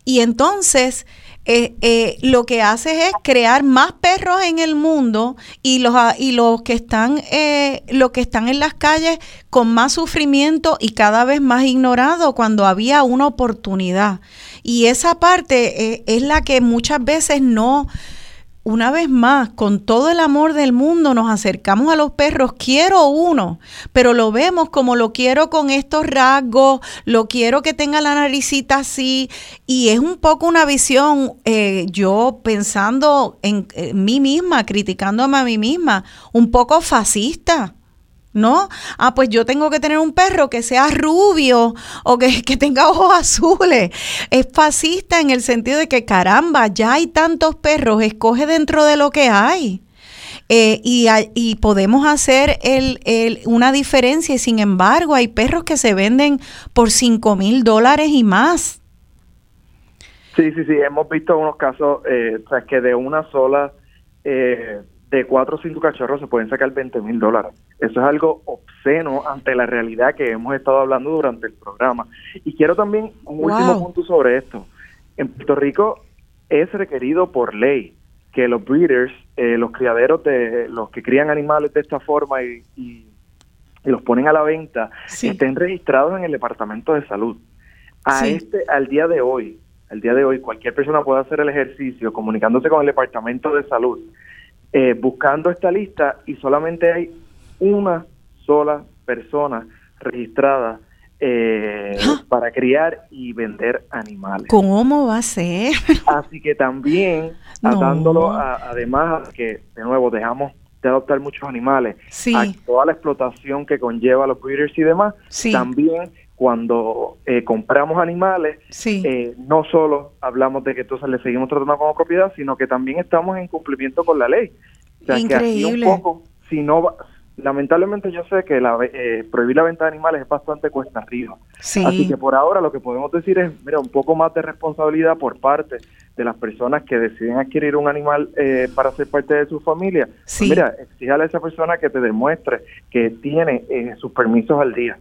Y entonces eh, eh, lo que haces es crear más perros en el mundo y los, y los que están eh, los que están en las calles con más sufrimiento y cada vez más ignorado cuando había una oportunidad. Y esa parte es la que muchas veces no una vez más, con todo el amor del mundo, nos acercamos a los perros. Quiero uno, pero lo vemos como lo quiero con estos rasgos, lo quiero que tenga la naricita así. Y es un poco una visión, eh, yo pensando en, en mí misma, criticándome a mí misma, un poco fascista. ¿No? Ah, pues yo tengo que tener un perro que sea rubio o que, tenga ojos azules. Es fascista en el sentido de que, caramba, ya hay tantos perros, escoge dentro de lo que hay. Eh, y, y, podemos hacer el, el, una diferencia y sin embargo hay perros que se venden por 5 mil dólares y más. Sí, sí, sí, hemos visto unos casos, eh, que de una sola eh, de cuatro o cinco cachorros se pueden sacar 20 mil dólares. Eso es algo obsceno ante la realidad que hemos estado hablando durante el programa. Y quiero también un último punto sobre esto. En Puerto Rico es requerido por ley que los breeders, eh, los criaderos de los que crían animales de esta forma y, y, los ponen a la venta, estén registrados en el Departamento de Salud. A este, al día de hoy, al día de hoy, cualquier persona puede hacer el ejercicio comunicándose con el Departamento de Salud eh, buscando esta lista y solamente hay una sola persona registrada eh, ¡Ah! para criar y vender animales. ¿Cómo va a ser? Así que también, atándolo además que, de nuevo, dejamos de adoptar muchos animales, a toda la explotación que conlleva los breeders y demás, también cuando eh, compramos animales, eh, no solo hablamos de que entonces le seguimos tratando como propiedad, sino que también estamos en cumplimiento con la ley. Increíble. un poco, si no, lamentablemente yo sé que la, eh, prohibir la venta de animales es bastante cuesta arriba. Así que por ahora lo que podemos decir es, mira, un poco más de responsabilidad por parte de las personas que deciden adquirir un animal para ser parte de su familia. Pues mira, exíjale a esa persona que te demuestre que tiene sus permisos al día.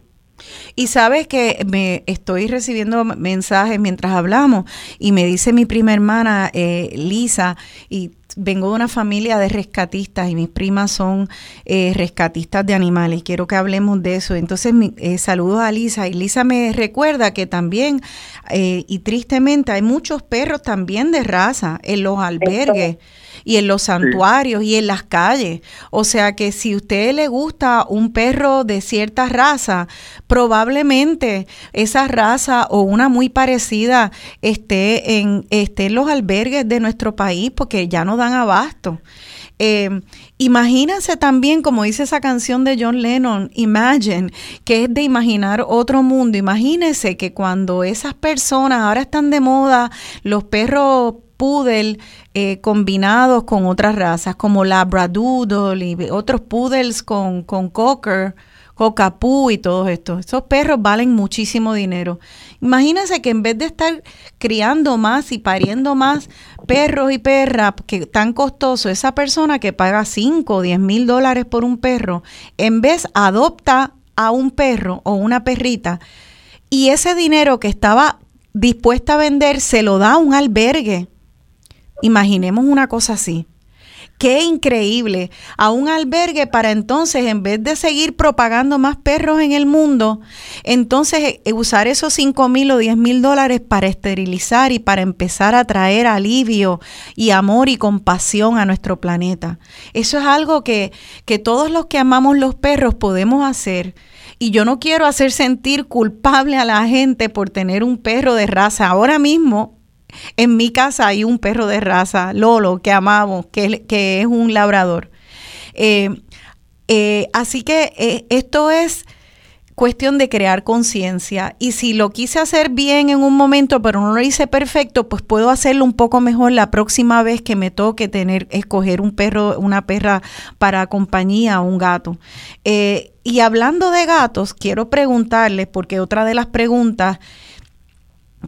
Y sabes que me estoy recibiendo mensajes mientras hablamos y me dice mi prima hermana eh, Lisa y vengo de una familia de rescatistas y mis primas son eh, rescatistas de animales. Quiero que hablemos de eso. Entonces, mi, eh, saludos a Lisa. Y Lisa me recuerda que también, eh, y tristemente, hay muchos perros también de raza en los albergues y en los santuarios y en las calles. O sea que si a usted le gusta un perro de cierta raza, probablemente esa raza o una muy parecida esté en, esté en los albergues de nuestro país porque ya no dan abasto. Eh, imagínense también, como dice esa canción de John Lennon, Imagine, que es de imaginar otro mundo. Imagínense que cuando esas personas ahora están de moda, los perros poodle eh, combinados con otras razas, como Labradoodle y otros poodles con, con cocker, cocapú y todo esto. Esos perros valen muchísimo dinero. Imagínense que en vez de estar criando más y pariendo más perros y perras, que tan costoso, esa persona que paga 5 o 10 mil dólares por un perro, en vez adopta a un perro o una perrita y ese dinero que estaba dispuesta a vender se lo da a un albergue Imaginemos una cosa así. Qué increíble. A un albergue para entonces, en vez de seguir propagando más perros en el mundo, entonces eh, usar esos 5 mil o 10 mil dólares para esterilizar y para empezar a traer alivio y amor y compasión a nuestro planeta. Eso es algo que, que todos los que amamos los perros podemos hacer. Y yo no quiero hacer sentir culpable a la gente por tener un perro de raza. Ahora mismo en mi casa hay un perro de raza, Lolo, que amamos, que, es un labrador. Eh, eh, así que eh, esto es cuestión de crear conciencia y si lo quise hacer bien en un momento pero no lo hice perfecto, pues puedo hacerlo un poco mejor la próxima vez que me toque tener escoger un perro, una perra para compañía o un gato. y hablando de gatos, quiero preguntarles porque otra de las preguntas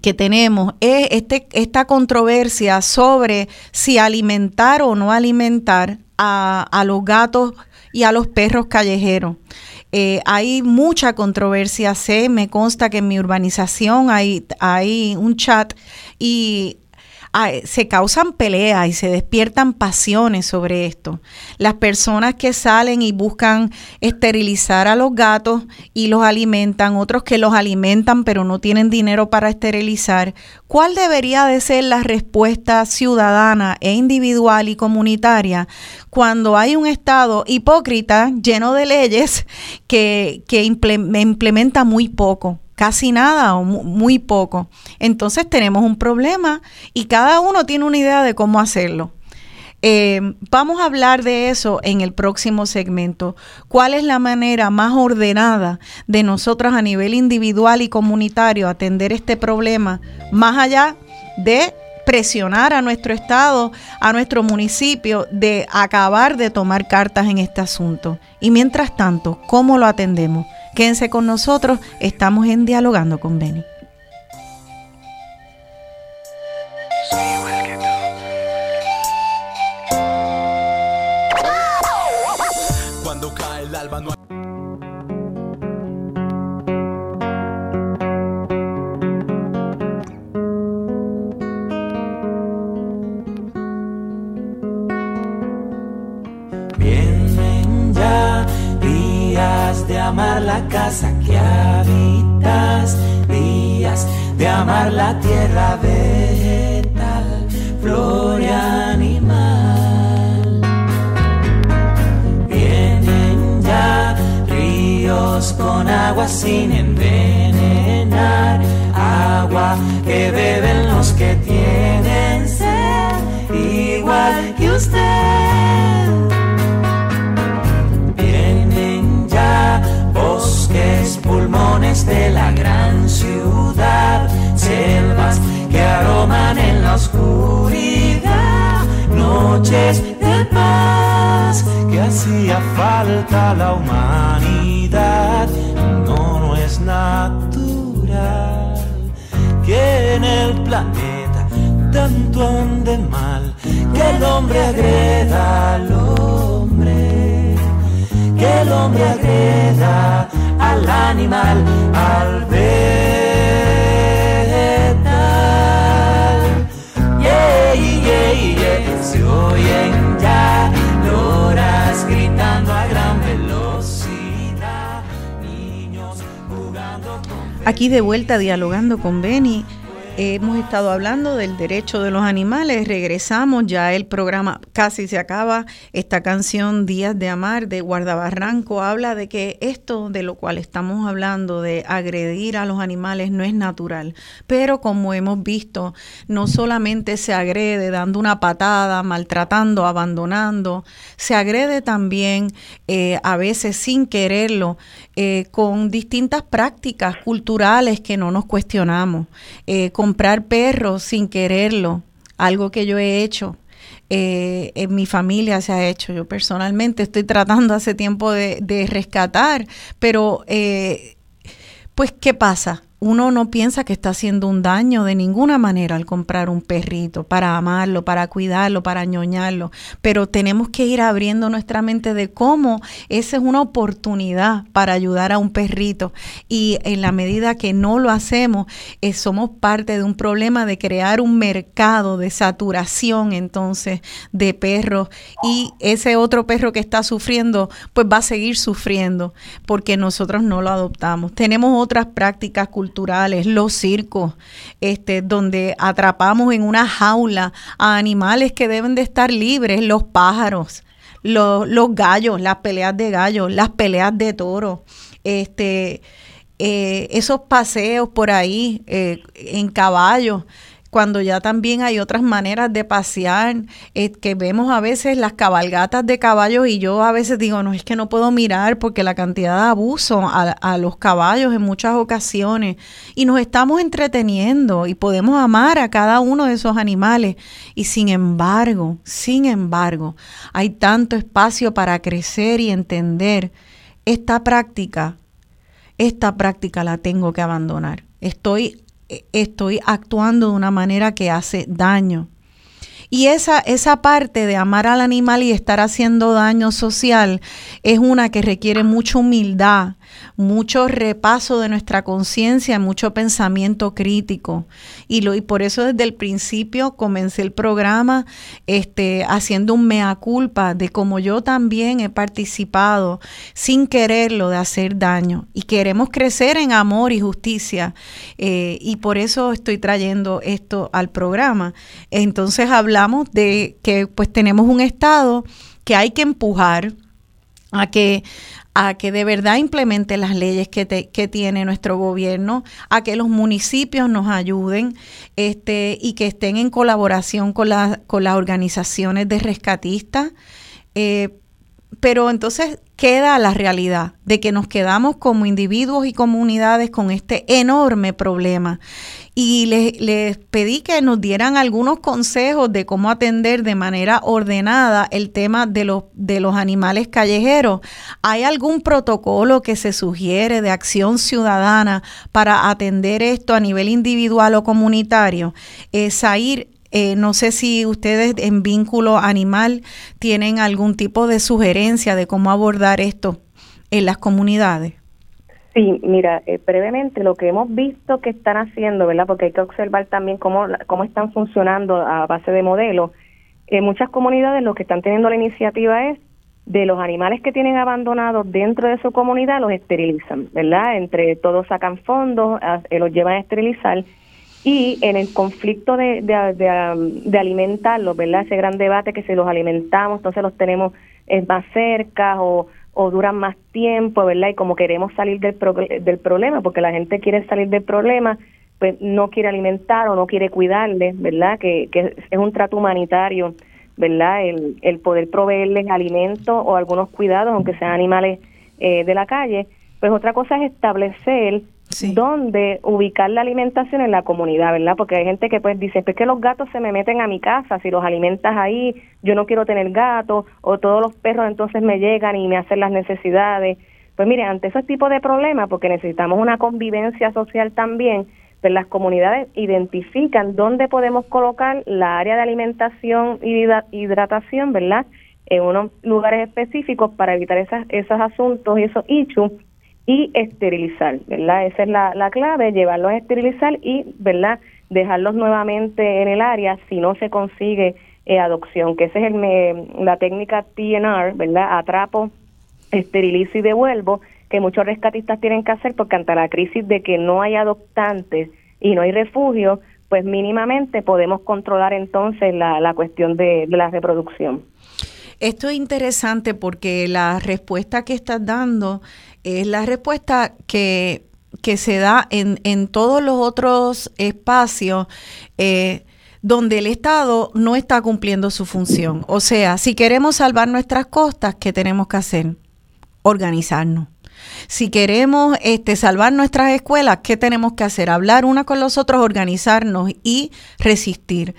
que tenemos es este, esta controversia sobre si alimentar o no alimentar a, los gatos y a los perros callejeros. Eh, hay mucha controversia, sé, me consta que en mi urbanización hay, hay un chat y se causan peleas y se despiertan pasiones sobre esto. Las personas que salen y buscan esterilizar a los gatos y los alimentan, otros que los alimentan pero no tienen dinero para esterilizar, ¿cuál debería de ser la respuesta ciudadana e individual y comunitaria cuando hay un Estado hipócrita lleno de leyes que, que implementa muy poco? Casi nada o muy poco. Entonces tenemos un problema y cada uno tiene una idea de cómo hacerlo. Eh, vamos a hablar de eso en el próximo segmento. ¿Cuál es la manera más ordenada de nosotros a nivel individual y comunitario atender este problema más allá de presionar a nuestro estado, a nuestro municipio, de acabar de tomar cartas en este asunto? Y mientras tanto, ¿cómo lo atendemos? Quédense con nosotros, estamos en Dialogando con Benny. Amar la casa que habitas, días de amar la tierra vegetal, flor y animal. Vienen ya ríos con agua sin envenenar, agua que beben los que tienen sed, igual que usted. Pulmones de la gran ciudad, selvas que aroman en la oscuridad, noches de paz que hacía falta la humanidad. No, no es natural que en el planeta tanto ande mal, que el hombre agreda al hombre, que el hombre agreda al animal, al vegetal. Yeah, yeah, yeah. Se oyen ya loras gritando a gran velocidad, niños jugando con. Aquí de vuelta dialogando con Benny Hemos estado hablando del derecho de los animales, regresamos, ya el programa casi se acaba. Esta canción Días de Amar de Guardabarranco habla de que esto de lo cual estamos hablando, de agredir a los animales, no es natural. Pero como hemos visto, no solamente se agrede dando una patada, maltratando, abandonando, se agrede también eh, a veces sin quererlo eh, con distintas prácticas culturales que no nos cuestionamos. Eh, comprar perros sin quererlo, algo que yo he hecho. Eh, en mi familia se ha hecho. Yo personalmente estoy tratando hace tiempo de, de rescatar, pero pues ¿qué pasa? Uno no piensa que está haciendo un daño de ninguna manera al comprar un perrito, para amarlo, para cuidarlo, para ñoñarlo, pero tenemos que ir abriendo nuestra mente de cómo esa es una oportunidad para ayudar a un perrito. Y en la medida que no lo hacemos, eh, somos parte de un problema de crear un mercado de saturación entonces de perros. Y ese otro perro que está sufriendo, pues va a seguir sufriendo porque nosotros no lo adoptamos. Tenemos otras prácticas culturales culturales, los circos, este, donde atrapamos en una jaula a animales que deben de estar libres, los pájaros, los, los gallos, las peleas de gallos, las peleas de toros, este, eh, esos paseos por ahí eh, en caballos cuando ya también hay otras maneras de pasear, eh, que vemos a veces las cabalgatas de caballos y yo a veces digo, no es que no puedo mirar porque la cantidad de abuso a, a los caballos en muchas ocasiones y nos estamos entreteniendo y podemos amar a cada uno de esos animales. Y sin embargo, sin embargo, hay tanto espacio para crecer y entender. Esta práctica, esta práctica la tengo que abandonar. Estoy estoy actuando de una manera que hace daño. Y esa, esa parte de amar al animal y estar haciendo daño social es una que requiere mucha humildad, mucho repaso de nuestra conciencia, mucho pensamiento crítico. Y, lo, y por eso desde el principio comencé el programa este, haciendo un mea culpa de cómo yo también he participado sin quererlo de hacer daño. Y queremos crecer en amor y justicia. Eh, y por eso estoy trayendo esto al programa. Entonces hablamos de que pues tenemos un Estado que hay que empujar a que a que de verdad implemente las leyes que, que, tiene nuestro gobierno, a que los municipios nos ayuden este, y que estén en colaboración con, con las organizaciones de rescatistas. Eh, pero entonces queda la realidad de que nos quedamos como individuos y comunidades con este enorme problema y les, pedí que nos dieran algunos consejos de cómo atender de manera ordenada el tema de los, de los animales callejeros. ¿Hay algún protocolo que se sugiere de acción ciudadana para atender esto a nivel individual o comunitario? Eh, eh, no sé si ustedes en vínculo animal tienen algún tipo de sugerencia de cómo abordar esto en las comunidades. Sí, mira, eh, brevemente lo que hemos visto que están haciendo, ¿verdad? Porque hay que observar también cómo, cómo están funcionando a base de modelos. En muchas comunidades lo que están teniendo la iniciativa es de los animales que tienen abandonados dentro de su comunidad los esterilizan, ¿verdad? Entre todos sacan fondos, eh, los llevan a esterilizar y en el conflicto de, de, de, de, alimentarlos, ¿verdad? Ese gran debate que si los alimentamos, entonces los tenemos eh, más cerca o o duran más tiempo, ¿verdad? Y como queremos salir del, del problema, porque la gente quiere salir del problema, pues no quiere alimentar o no quiere cuidarles, ¿verdad? Que, que es un trato humanitario, ¿verdad? El, el poder proveerles alimento o algunos cuidados, aunque sean animales eh, de la calle. Pues otra cosa es establecer dónde ubicar la alimentación en la comunidad, ¿verdad? Porque hay gente que pues dice, pues que los gatos se me meten a mi casa, si los alimentas ahí, yo no quiero tener gatos, o todos los perros entonces me llegan y me hacen las necesidades. Pues mire, ante esos tipos de problemas, porque necesitamos una convivencia social también, pues las comunidades identifican dónde podemos colocar la área de alimentación y hidratación, ¿verdad? En unos lugares específicos para evitar esas, esos asuntos y esos issues y esterilizar, ¿verdad? Esa es la, la clave, llevarlos a esterilizar y, ¿verdad? Dejarlos nuevamente en el área si no se consigue eh, adopción, que esa es el, la técnica TNR, ¿verdad? Atrapo, esterilizo y devuelvo, que muchos rescatistas tienen que hacer porque ante la crisis de que no hay adoptantes y no hay refugio, pues mínimamente podemos controlar entonces la, la cuestión de, la reproducción. Esto es interesante porque la respuesta que estás dando es la respuesta que, que se da en, en todos los otros espacios eh, donde el Estado no está cumpliendo su función. O sea, si queremos salvar nuestras costas, ¿qué tenemos que hacer? Organizarnos. Si queremos este, salvar nuestras escuelas, ¿qué tenemos que hacer? Hablar una con los otros, organizarnos y resistir.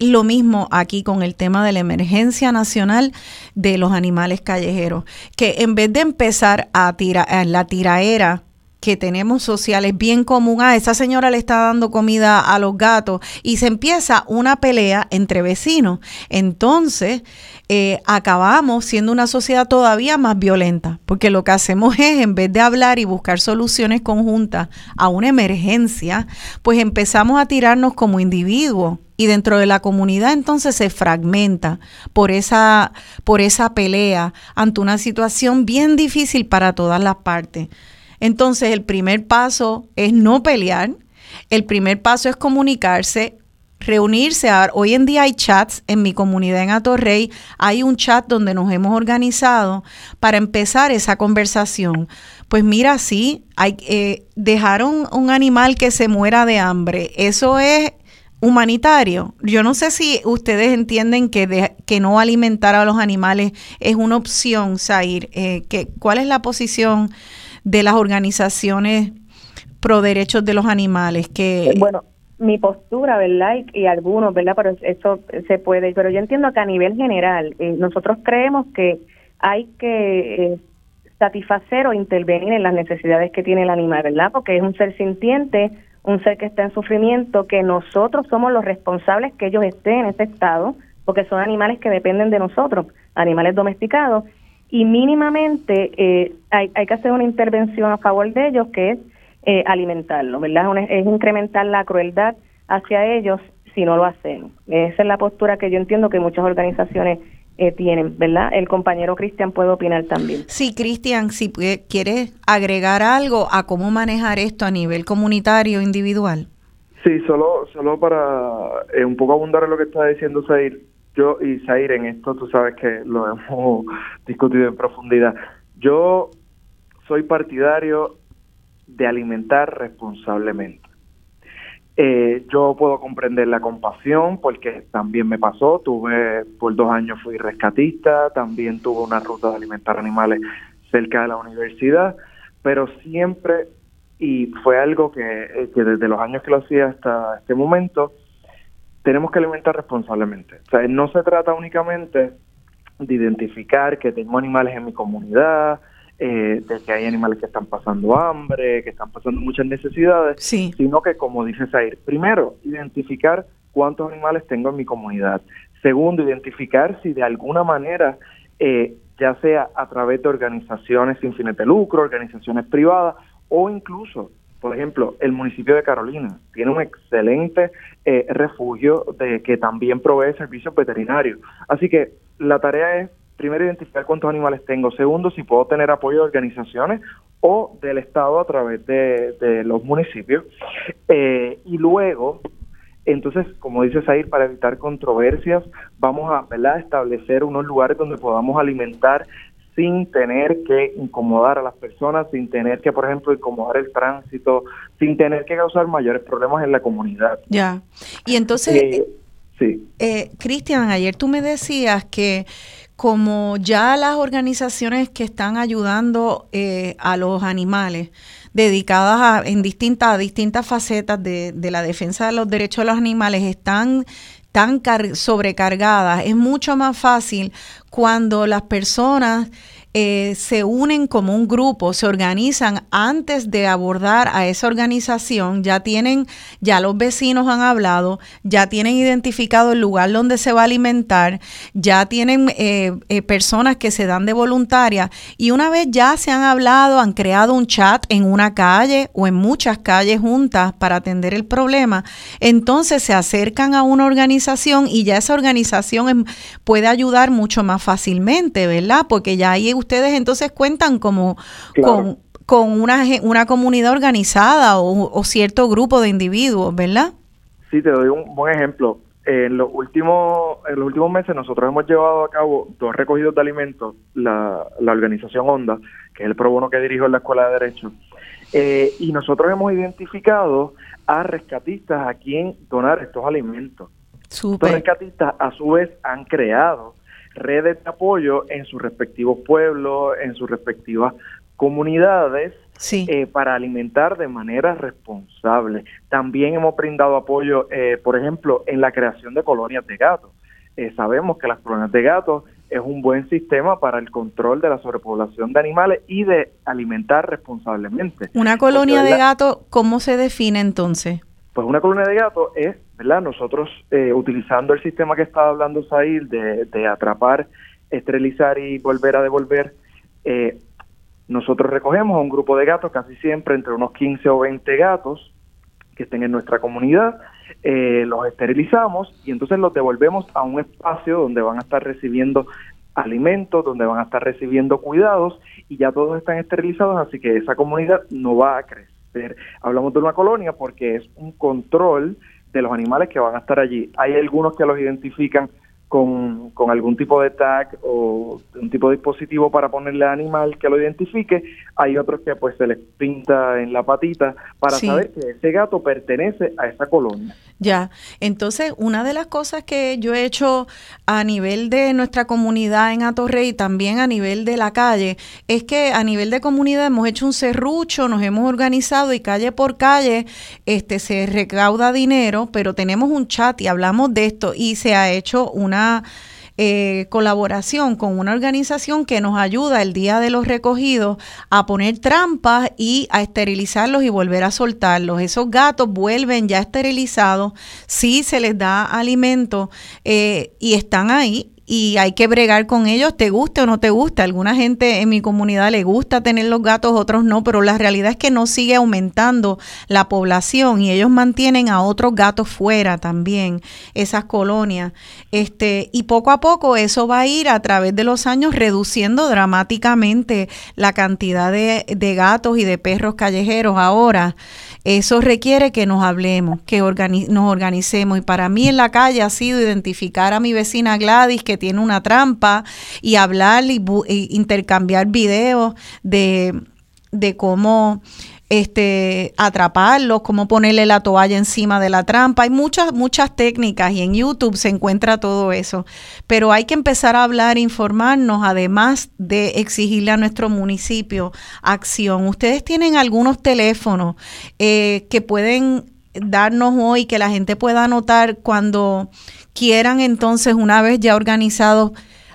Lo mismo aquí con el tema de la emergencia nacional de los animales callejeros, que en vez de empezar a tirar la tiraera que tenemos sociales bien común. Ah, esa señora le está dando comida a los gatos y se empieza una pelea entre vecinos. Entonces, eh, acabamos siendo una sociedad todavía más violenta, porque lo que hacemos es, en vez de hablar y buscar soluciones conjuntas a una emergencia, pues empezamos a tirarnos como individuos y dentro de la comunidad entonces se fragmenta por esa, por esa pelea ante una situación bien difícil para todas las partes. Entonces, el primer paso es no pelear. El primer paso es comunicarse, reunirse. Hoy en día hay chats en mi comunidad en Atorrey. Hay un chat donde nos hemos organizado para empezar esa conversación. Pues mira, sí, hay, eh, dejaron un animal que se muera de hambre. Eso es humanitario. Yo no sé si ustedes entienden que, que no alimentar a los animales es una opción, Zair. Eh, que, ¿Cuál es la posición de las organizaciones pro derechos de los animales que bueno mi postura verdad y, algunos verdad pero eso se puede. Pero yo entiendo que a nivel general eh, nosotros creemos que hay que eh, satisfacer o intervenir en las necesidades que tiene el animal verdad porque es un ser sintiente un ser que está en sufrimiento que nosotros somos los responsables que ellos estén en ese estado porque son animales que dependen de nosotros animales domesticados y mínimamente eh, hay, hay que hacer una intervención a favor de ellos que es eh, alimentarlos, ¿verdad? Es, incrementar la crueldad hacia ellos si no lo hacen. Esa es la postura que yo entiendo que muchas organizaciones eh, tienen, ¿verdad? El compañero Cristian puede opinar también. Sí, Cristian, si quieres agregar algo a cómo manejar esto a nivel comunitario, individual. Sí, solo, solo para un poco abundar en lo que está diciendo Sair, yo y Zaire en esto tú sabes que lo hemos discutido en profundidad. Yo soy partidario de alimentar responsablemente. Eh, yo puedo comprender la compasión porque también me pasó, tuve por dos años fui rescatista, también tuve una ruta de alimentar animales cerca de la universidad, pero siempre, y fue algo que, que desde los años que lo hacía hasta este momento, tenemos que alimentar responsablemente. O sea, no se trata únicamente de identificar que tengo animales en mi comunidad, eh, de que hay animales que están pasando hambre, que están pasando muchas necesidades, sino que, como dice Zair, primero, identificar cuántos animales tengo en mi comunidad. Segundo, identificar si de alguna manera, eh, ya sea a través de organizaciones sin fines de lucro, organizaciones privadas o incluso por ejemplo, el municipio de Carolina tiene un excelente eh, refugio de que también provee servicios veterinarios. Así que la tarea es, primero, identificar cuántos animales tengo. Segundo, si puedo tener apoyo de organizaciones o del Estado a través de, los municipios. Eh, y luego, entonces, como dice Sair, para evitar controversias, vamos a establecer unos lugares donde podamos alimentar sin tener que incomodar a las personas, sin tener que, por ejemplo, incomodar el tránsito, sin tener que causar mayores problemas en la comunidad. Ya. Y entonces, eh, sí. Eh, Cristian, ayer tú me decías que como ya las organizaciones que están ayudando eh, a los animales, dedicadas a, en distintas, distintas facetas de, de la defensa de los derechos de los animales, están tan sobrecargadas, es mucho más fácil cuando las personas eh, se unen como un grupo, se organizan antes de abordar a esa organización, ya tienen, ya los vecinos han hablado, ya tienen identificado el lugar donde se va a alimentar, ya tienen eh, eh, personas que se dan de voluntaria y una vez ya se han hablado, han creado un chat en una calle o en muchas calles juntas para atender el problema, entonces se acercan a una organización y ya esa organización puede ayudar mucho más fácilmente, ¿verdad? Porque ya hay ustedes entonces cuentan como con con una, una comunidad organizada o, cierto grupo de individuos, ¿verdad? Sí, te doy un buen ejemplo. En los últimos en los últimos meses nosotros hemos llevado a cabo dos recogidos de alimentos, la, la organización ONDA, que es el pro bono que dirijo en la Escuela de Derecho, eh, y nosotros hemos identificado a rescatistas a quien donar estos alimentos. Super. Estos rescatistas a su vez han creado redes de apoyo en sus respectivos pueblos, en sus respectivas comunidades, eh, para alimentar de manera responsable. También hemos brindado apoyo, eh, por ejemplo, en la creación de colonias de gatos. Eh, sabemos que las colonias de gatos es un buen sistema para el control de la sobrepoblación de animales y de alimentar responsablemente. Una colonia de gatos, ¿cómo se define entonces? Pues una colonia de gatos es, ¿verdad? Nosotros utilizando el sistema que estaba hablando Sail de, de atrapar, esterilizar y volver a devolver, eh, nosotros recogemos a un grupo de gatos, casi siempre entre unos 15 o 20 gatos que estén en nuestra comunidad, eh, los esterilizamos y entonces los devolvemos a un espacio donde van a estar recibiendo alimentos, donde van a estar recibiendo cuidados y ya todos están esterilizados, así que esa comunidad no va a crecer. Hablamos de una colonia porque es un control de los animales que van a estar allí. Hay algunos que los identifican con, con, algún tipo de tag o un tipo de dispositivo para ponerle al animal que lo identifique. Hay otros que pues se les pinta en la patita para saber que ese gato pertenece a esa colonia. Ya, entonces una de las cosas que yo he hecho a nivel de nuestra comunidad en Atorrey y también a nivel de la calle es que a nivel de comunidad hemos hecho un serrucho, nos hemos organizado y calle por calle este se recauda dinero, pero tenemos un chat y hablamos de esto y se ha hecho una eh, colaboración con una organización que nos ayuda el día de los recogidos a poner trampas y a esterilizarlos y volver a soltarlos. Esos gatos vuelven ya esterilizados, sí se les da alimento eh, y están ahí y hay que bregar con ellos, te guste o no te guste. Alguna gente en mi comunidad le gusta tener los gatos, otros no, pero la realidad es que no sigue aumentando la población y ellos mantienen a otros gatos fuera también, esas colonias. Este, y poco a poco eso va a ir a través de los años reduciendo dramáticamente la cantidad de, de gatos y de perros callejeros ahora. Eso requiere que nos hablemos, que nos organicemos. Y para mí en la calle ha sido identificar a mi vecina Gladys que tiene una trampa y hablar y, intercambiar videos de, de cómo este, atraparlos, cómo ponerle la toalla encima de la trampa. Hay muchas, muchas técnicas y en YouTube se encuentra todo eso. Pero hay que empezar a hablar, informarnos, además de exigirle a nuestro municipio acción. Ustedes tienen algunos teléfonos eh, que pueden darnos hoy, que la gente pueda anotar cuando quieran entonces, una vez ya organizados,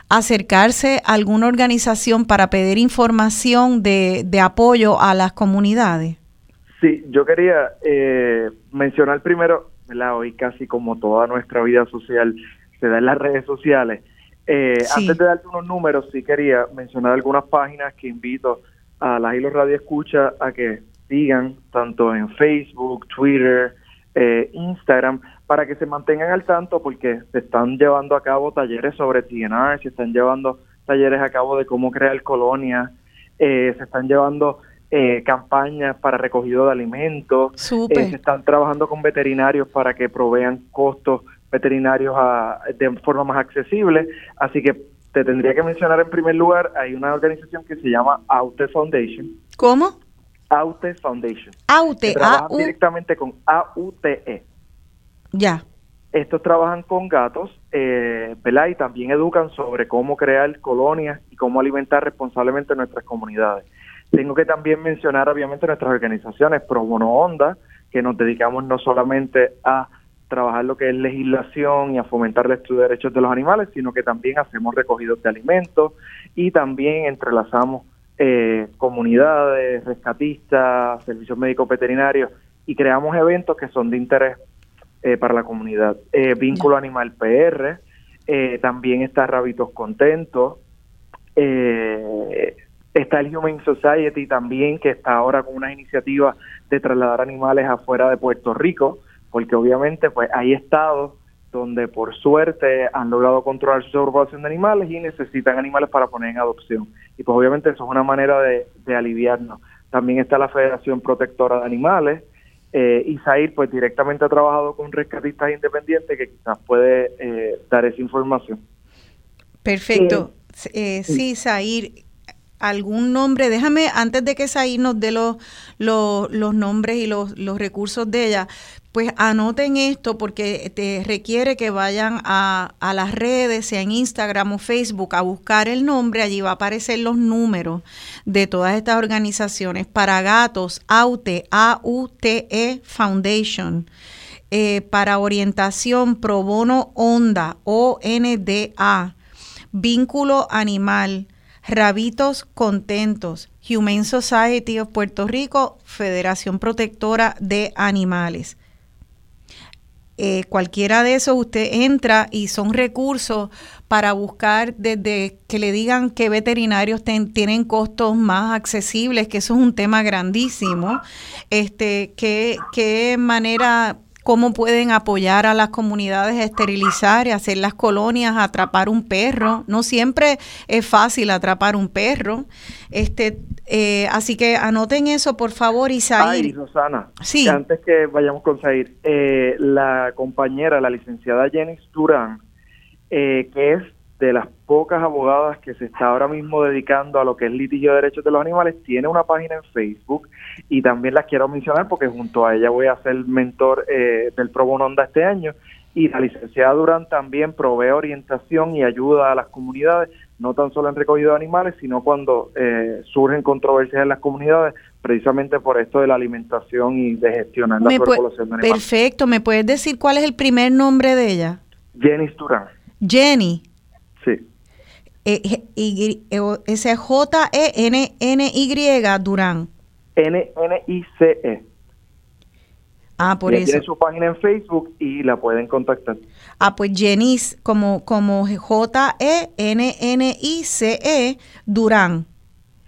acercarse a alguna organización para pedir información de, de apoyo a las comunidades? Sí, yo quería eh, mencionar primero, hoy casi como toda nuestra vida social se da en las redes sociales. Eh, antes de darte unos números, sí quería mencionar algunas páginas que invito a las Hilo Radio Escucha a que sigan, tanto en Facebook, Twitter, eh, Instagram, para que se mantengan al tanto porque se están llevando a cabo talleres sobre TNR, se están llevando talleres a cabo de cómo crear colonias, eh, se están llevando eh, campañas para recogido de alimentos, eh, se están trabajando con veterinarios para que provean costos veterinarios de forma más accesible, así que te tendría que mencionar en primer lugar, hay una organización que se llama Aute Foundation. ¿Cómo? Aute Foundation. Aute, a directamente con AUTE. Ya. Estos trabajan con gatos, eh, ¿verdad? Y también educan sobre cómo crear colonias y cómo alimentar responsablemente nuestras comunidades. Tengo que también mencionar, obviamente, nuestras organizaciones Pro Bono Onda, que nos dedicamos no solamente a trabajar lo que es legislación y a fomentar el estudio de derechos de los animales, sino que también hacemos recogidos de alimentos y también entrelazamos eh, comunidades, rescatistas, servicios médicos veterinarios y creamos eventos que son de interés eh, para la comunidad. Eh, Vínculo Animal PR, eh, también está Rabitos Contentos, está el Human Society también, que está ahora con una iniciativa de trasladar animales afuera de Puerto Rico, porque obviamente pues hay estados donde por suerte han logrado controlar su sobrepoblación de animales y necesitan animales para poner en adopción. Y pues obviamente eso es una manera de, de aliviarnos. también está la Federación Protectora de Animales, eh, y Zair pues directamente ha trabajado con rescatistas independientes que quizás puede eh, dar esa información. Perfecto. Eh, sí, Zair, algún nombre, déjame, antes de que Zair nos dé los, los, los nombres y los, los recursos de ella, pues anoten esto porque te requiere que vayan a, a, las redes, sea en Instagram o Facebook, a buscar el nombre, allí va a aparecer los números de todas estas organizaciones. Para gatos, AUTE, A-U-T-E Foundation. Eh, para orientación, Pro Bono Onda, O-N-D-A. Vínculo Animal, Rabitos Contentos, Humane Society of Puerto Rico, Federación Protectora de Animales. Eh, cualquiera de esos usted entra y son recursos para buscar desde que le digan que veterinarios tienen costos más accesibles, que eso es un tema grandísimo, este, qué, qué manera cómo pueden apoyar a las comunidades a esterilizar y hacer las colonias, atrapar un perro. No siempre es fácil atrapar un perro. Este, eh, así que anoten eso, por favor, Isaí. Ay, Rosana, sí. antes que vayamos con Zair, eh, la compañera, la licenciada Jenny Durán, eh, que es de las pocas abogadas que se está ahora mismo dedicando a lo que es litigio de derechos de los animales, tiene una página en Facebook y también las quiero mencionar porque junto a ella voy a ser mentor eh, del Pro Bono Onda este año y la licenciada Durán también provee orientación y ayuda a las comunidades, no tan solo en recogido de animales, sino cuando eh, surgen controversias en las comunidades, precisamente por esto de la alimentación y de gestionar la población de animales. Perfecto, ¿me puedes decir cuál es el primer nombre de ella? Jenny Durán. Jenny. Sí. Eh, y, ese J-E-N-N-Y Durán. N-N-I-C-E. Ah, por eso. Tiene su página en Facebook y la pueden contactar. Ah, pues Jenis, como, como J-E-N-N-I-C-E, Durán.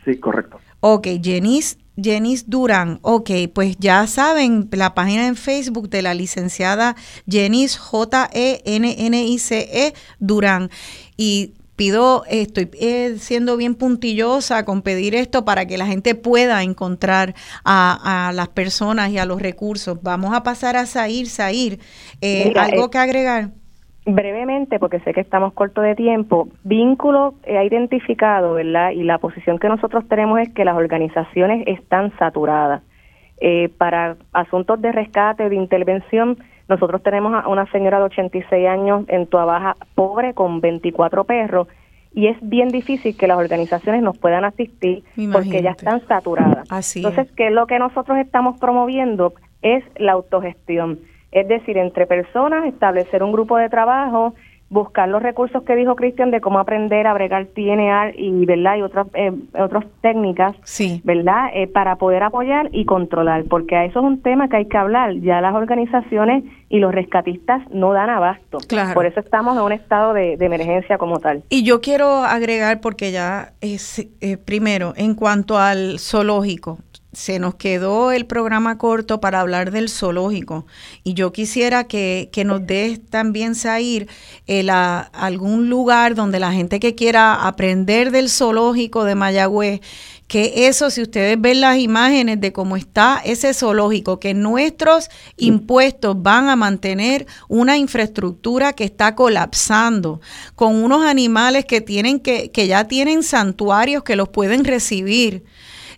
Sí, correcto. Ok, Jenis, Jenis Durán. Ok, pues ya saben, la página en Facebook de la licenciada Jenis, J-E-N-N-I-C-E, Durán. Y pido, estoy eh, siendo bien puntillosa con pedir esto para que la gente pueda encontrar a, las personas y a los recursos. Vamos a pasar a Sair, Sair, eh, ¿algo eh, que agregar? Brevemente, porque sé que estamos corto de tiempo, vínculo ha identificado, ¿verdad? Y la posición que nosotros tenemos es que las organizaciones están saturadas. para asuntos de rescate, de intervención, nosotros tenemos a una señora de 86 años en Tuabaja, pobre, con 24 perros, y es bien difícil que las organizaciones nos puedan asistir porque ya están saturadas. Entonces, ¿qué es lo que nosotros estamos promoviendo? Es la autogestión. Es decir, entre personas, establecer un grupo de trabajo, buscar los recursos que dijo Cristian de cómo aprender a bregar TNR y verdad y otras eh, otras técnicas sí. verdad eh, para poder apoyar y controlar porque a eso es un tema que hay que hablar. Ya las organizaciones y los rescatistas no dan abasto. Claro. por eso estamos en un estado de, emergencia como tal. Y yo quiero agregar porque ya es eh, primero en cuanto al zoológico se nos quedó el programa corto para hablar del zoológico. Y yo quisiera que, que nos des también, Sair, el, a, algún lugar donde la gente que quiera aprender del zoológico de Mayagüez, que eso, si ustedes ven las imágenes de cómo está ese zoológico, que nuestros impuestos van a mantener una infraestructura que está colapsando, con unos animales que tienen que, que ya tienen santuarios que los pueden recibir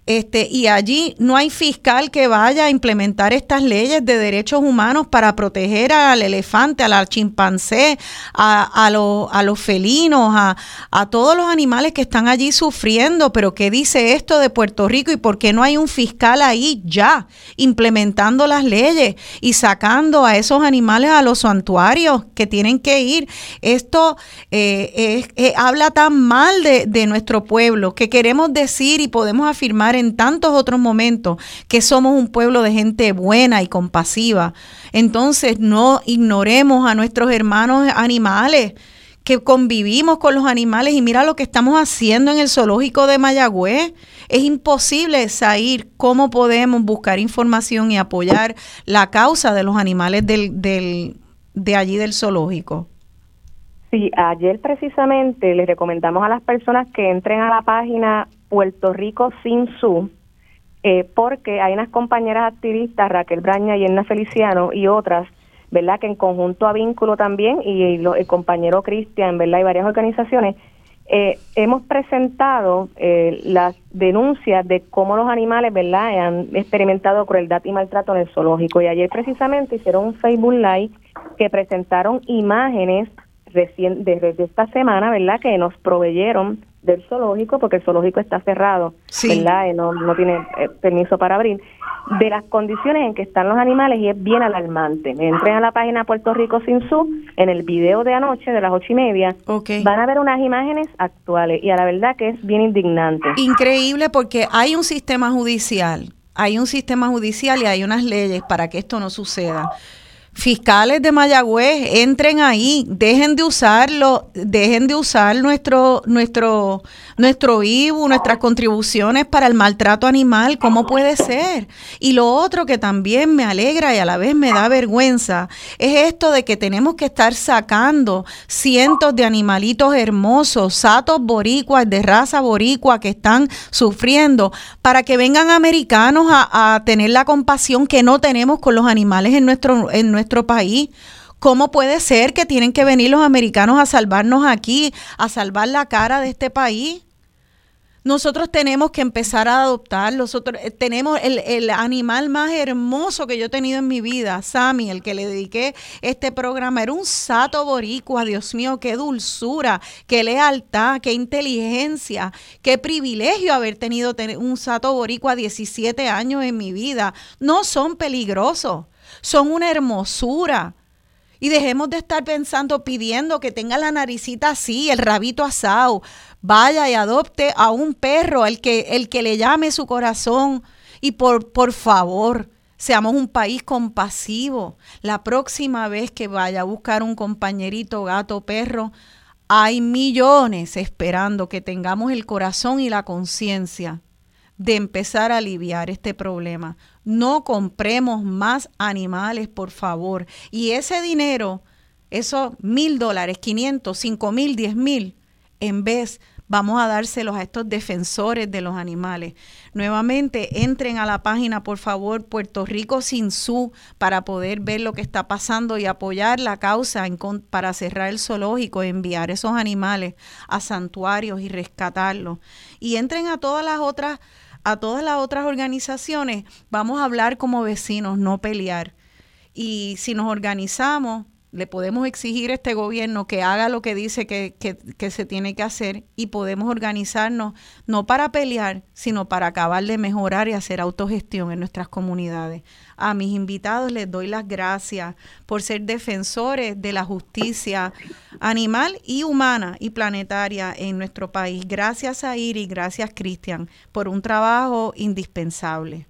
este, y allí no hay fiscal que vaya a implementar estas leyes de derechos humanos para proteger al elefante, al chimpancé, a, a, los felinos, a, todos los animales que están allí sufriendo. Pero ¿qué dice esto de Puerto Rico y por qué no hay un fiscal ahí ya implementando las leyes y sacando a esos animales a los santuarios que tienen que ir? Esto eh, eh, habla tan mal de, de nuestro pueblo que queremos decir y podemos afirmar en tantos otros momentos que somos un pueblo de gente buena y compasiva. Entonces no ignoremos a nuestros hermanos animales que convivimos con los animales y mira lo que estamos haciendo en el zoológico de Mayagüez. Es imposible salir cómo podemos buscar información y apoyar la causa de los animales del, del, de allí del zoológico. Sí, ayer precisamente les recomendamos a las personas que entren a la página Puerto Rico Sin Su eh, porque hay unas compañeras activistas, Raquel Braña y Elna Feliciano y otras, ¿verdad? Que en conjunto a Vínculo también y el compañero Cristian, ¿verdad? Y varias organizaciones, eh, hemos presentado eh, las denuncias de cómo los animales, ¿verdad?, han experimentado crueldad y maltrato en el zoológico. Y ayer precisamente hicieron un Facebook Live que presentaron imágenes recién desde esta semana, ¿verdad?, que nos proveyeron del zoológico, porque el zoológico está cerrado, ¿verdad? Y no, no tiene eh, permiso para abrir, de las condiciones en que están los animales y es bien alarmante. Entren a la página Puerto Rico Sin Su, en el video de anoche de las ocho y media, van a ver unas imágenes actuales y a la verdad que es bien indignante. Increíble porque hay un sistema judicial, hay un sistema judicial y hay unas leyes para que esto no suceda fiscales de Mayagüez, entren ahí, dejen de usarlo, dejen de usar nuestro, nuestro, nuestro IBU, nuestras contribuciones para el maltrato animal, ¿cómo puede ser? Y lo otro que también me alegra y a la vez me da vergüenza es esto de que tenemos que estar sacando cientos de animalitos hermosos, satos boricuas de raza boricua que están sufriendo para que vengan americanos a, a tener la compasión que no tenemos con los animales en nuestro, en nuestro país. ¿Cómo puede ser que tienen que venir los americanos a salvarnos aquí, a salvar la cara de este país? Nosotros tenemos que empezar a adoptar. Nosotros eh, tenemos el, el, animal más hermoso que yo he tenido en mi vida, Sammy, el que le dediqué este programa. Era un sato boricua, Dios mío, qué dulzura, qué lealtad, qué inteligencia, qué privilegio haber tenido un sato boricua 17 años en mi vida. No son peligrosos son una hermosura. Y dejemos de estar pensando, pidiendo que tenga la naricita así, el rabito asado. Vaya y adopte a un perro, el que, el que le llame su corazón. Y por, por favor, seamos un país compasivo. La próxima vez que vaya a buscar un compañerito gato perro, hay millones esperando que tengamos el corazón y la conciencia de empezar a aliviar este problema. No compremos más animales, por favor. Y ese dinero, esos mil dólares, 500, cinco mil, diez mil, en vez vamos a dárselos a estos defensores de los animales. Nuevamente, entren a la página, por favor, Puerto Rico Sin Su, para poder ver lo que está pasando y apoyar la causa para cerrar el zoológico, enviar esos animales a santuarios y rescatarlos. Y entren a todas las otras a todas las otras organizaciones, vamos a hablar como vecinos, no pelear. Y si nos organizamos, le podemos exigir a este gobierno que haga lo que dice que, que, se tiene que hacer y podemos organizarnos no para pelear, sino para acabar de mejorar y hacer autogestión en nuestras comunidades. A mis invitados les doy las gracias por ser defensores de la justicia animal y humana y planetaria en nuestro país. Gracias a Iri, gracias Cristian, por un trabajo indispensable.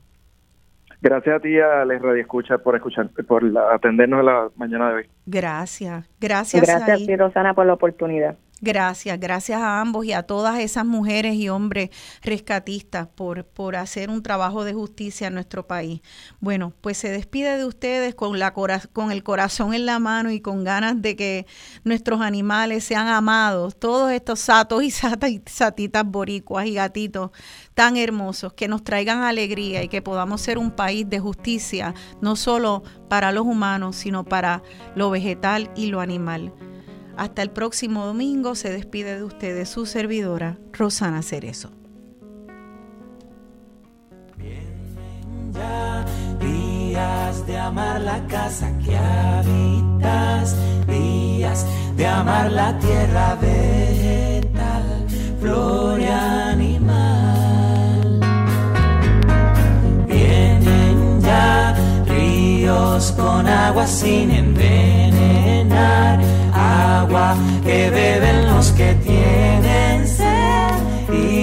Gracias a ti, a Les Radio Escucha, por escuchar, por atendernos la mañana de hoy. Gracias, gracias. Gracias a Rosana, por la oportunidad. Gracias, gracias a ambos y a todas esas mujeres y hombres rescatistas por, por hacer un trabajo de justicia en nuestro país. Bueno, pues se despide de ustedes con, la con el corazón en la mano y con ganas de que nuestros animales sean amados, todos estos satos y satitas boricuas y gatitos tan hermosos, que nos traigan alegría y que podamos ser un país de justicia, no solo para los humanos, sino para lo vegetal y lo animal. Hasta el próximo domingo se despide de ustedes su servidora, Rosana Cerezo. Vienen ya días de amar la casa que habitas, días de amar la tierra vegetal, flor y animal. Vienen ya ríos con agua sin envenenar, agua que beben los que tienen sed.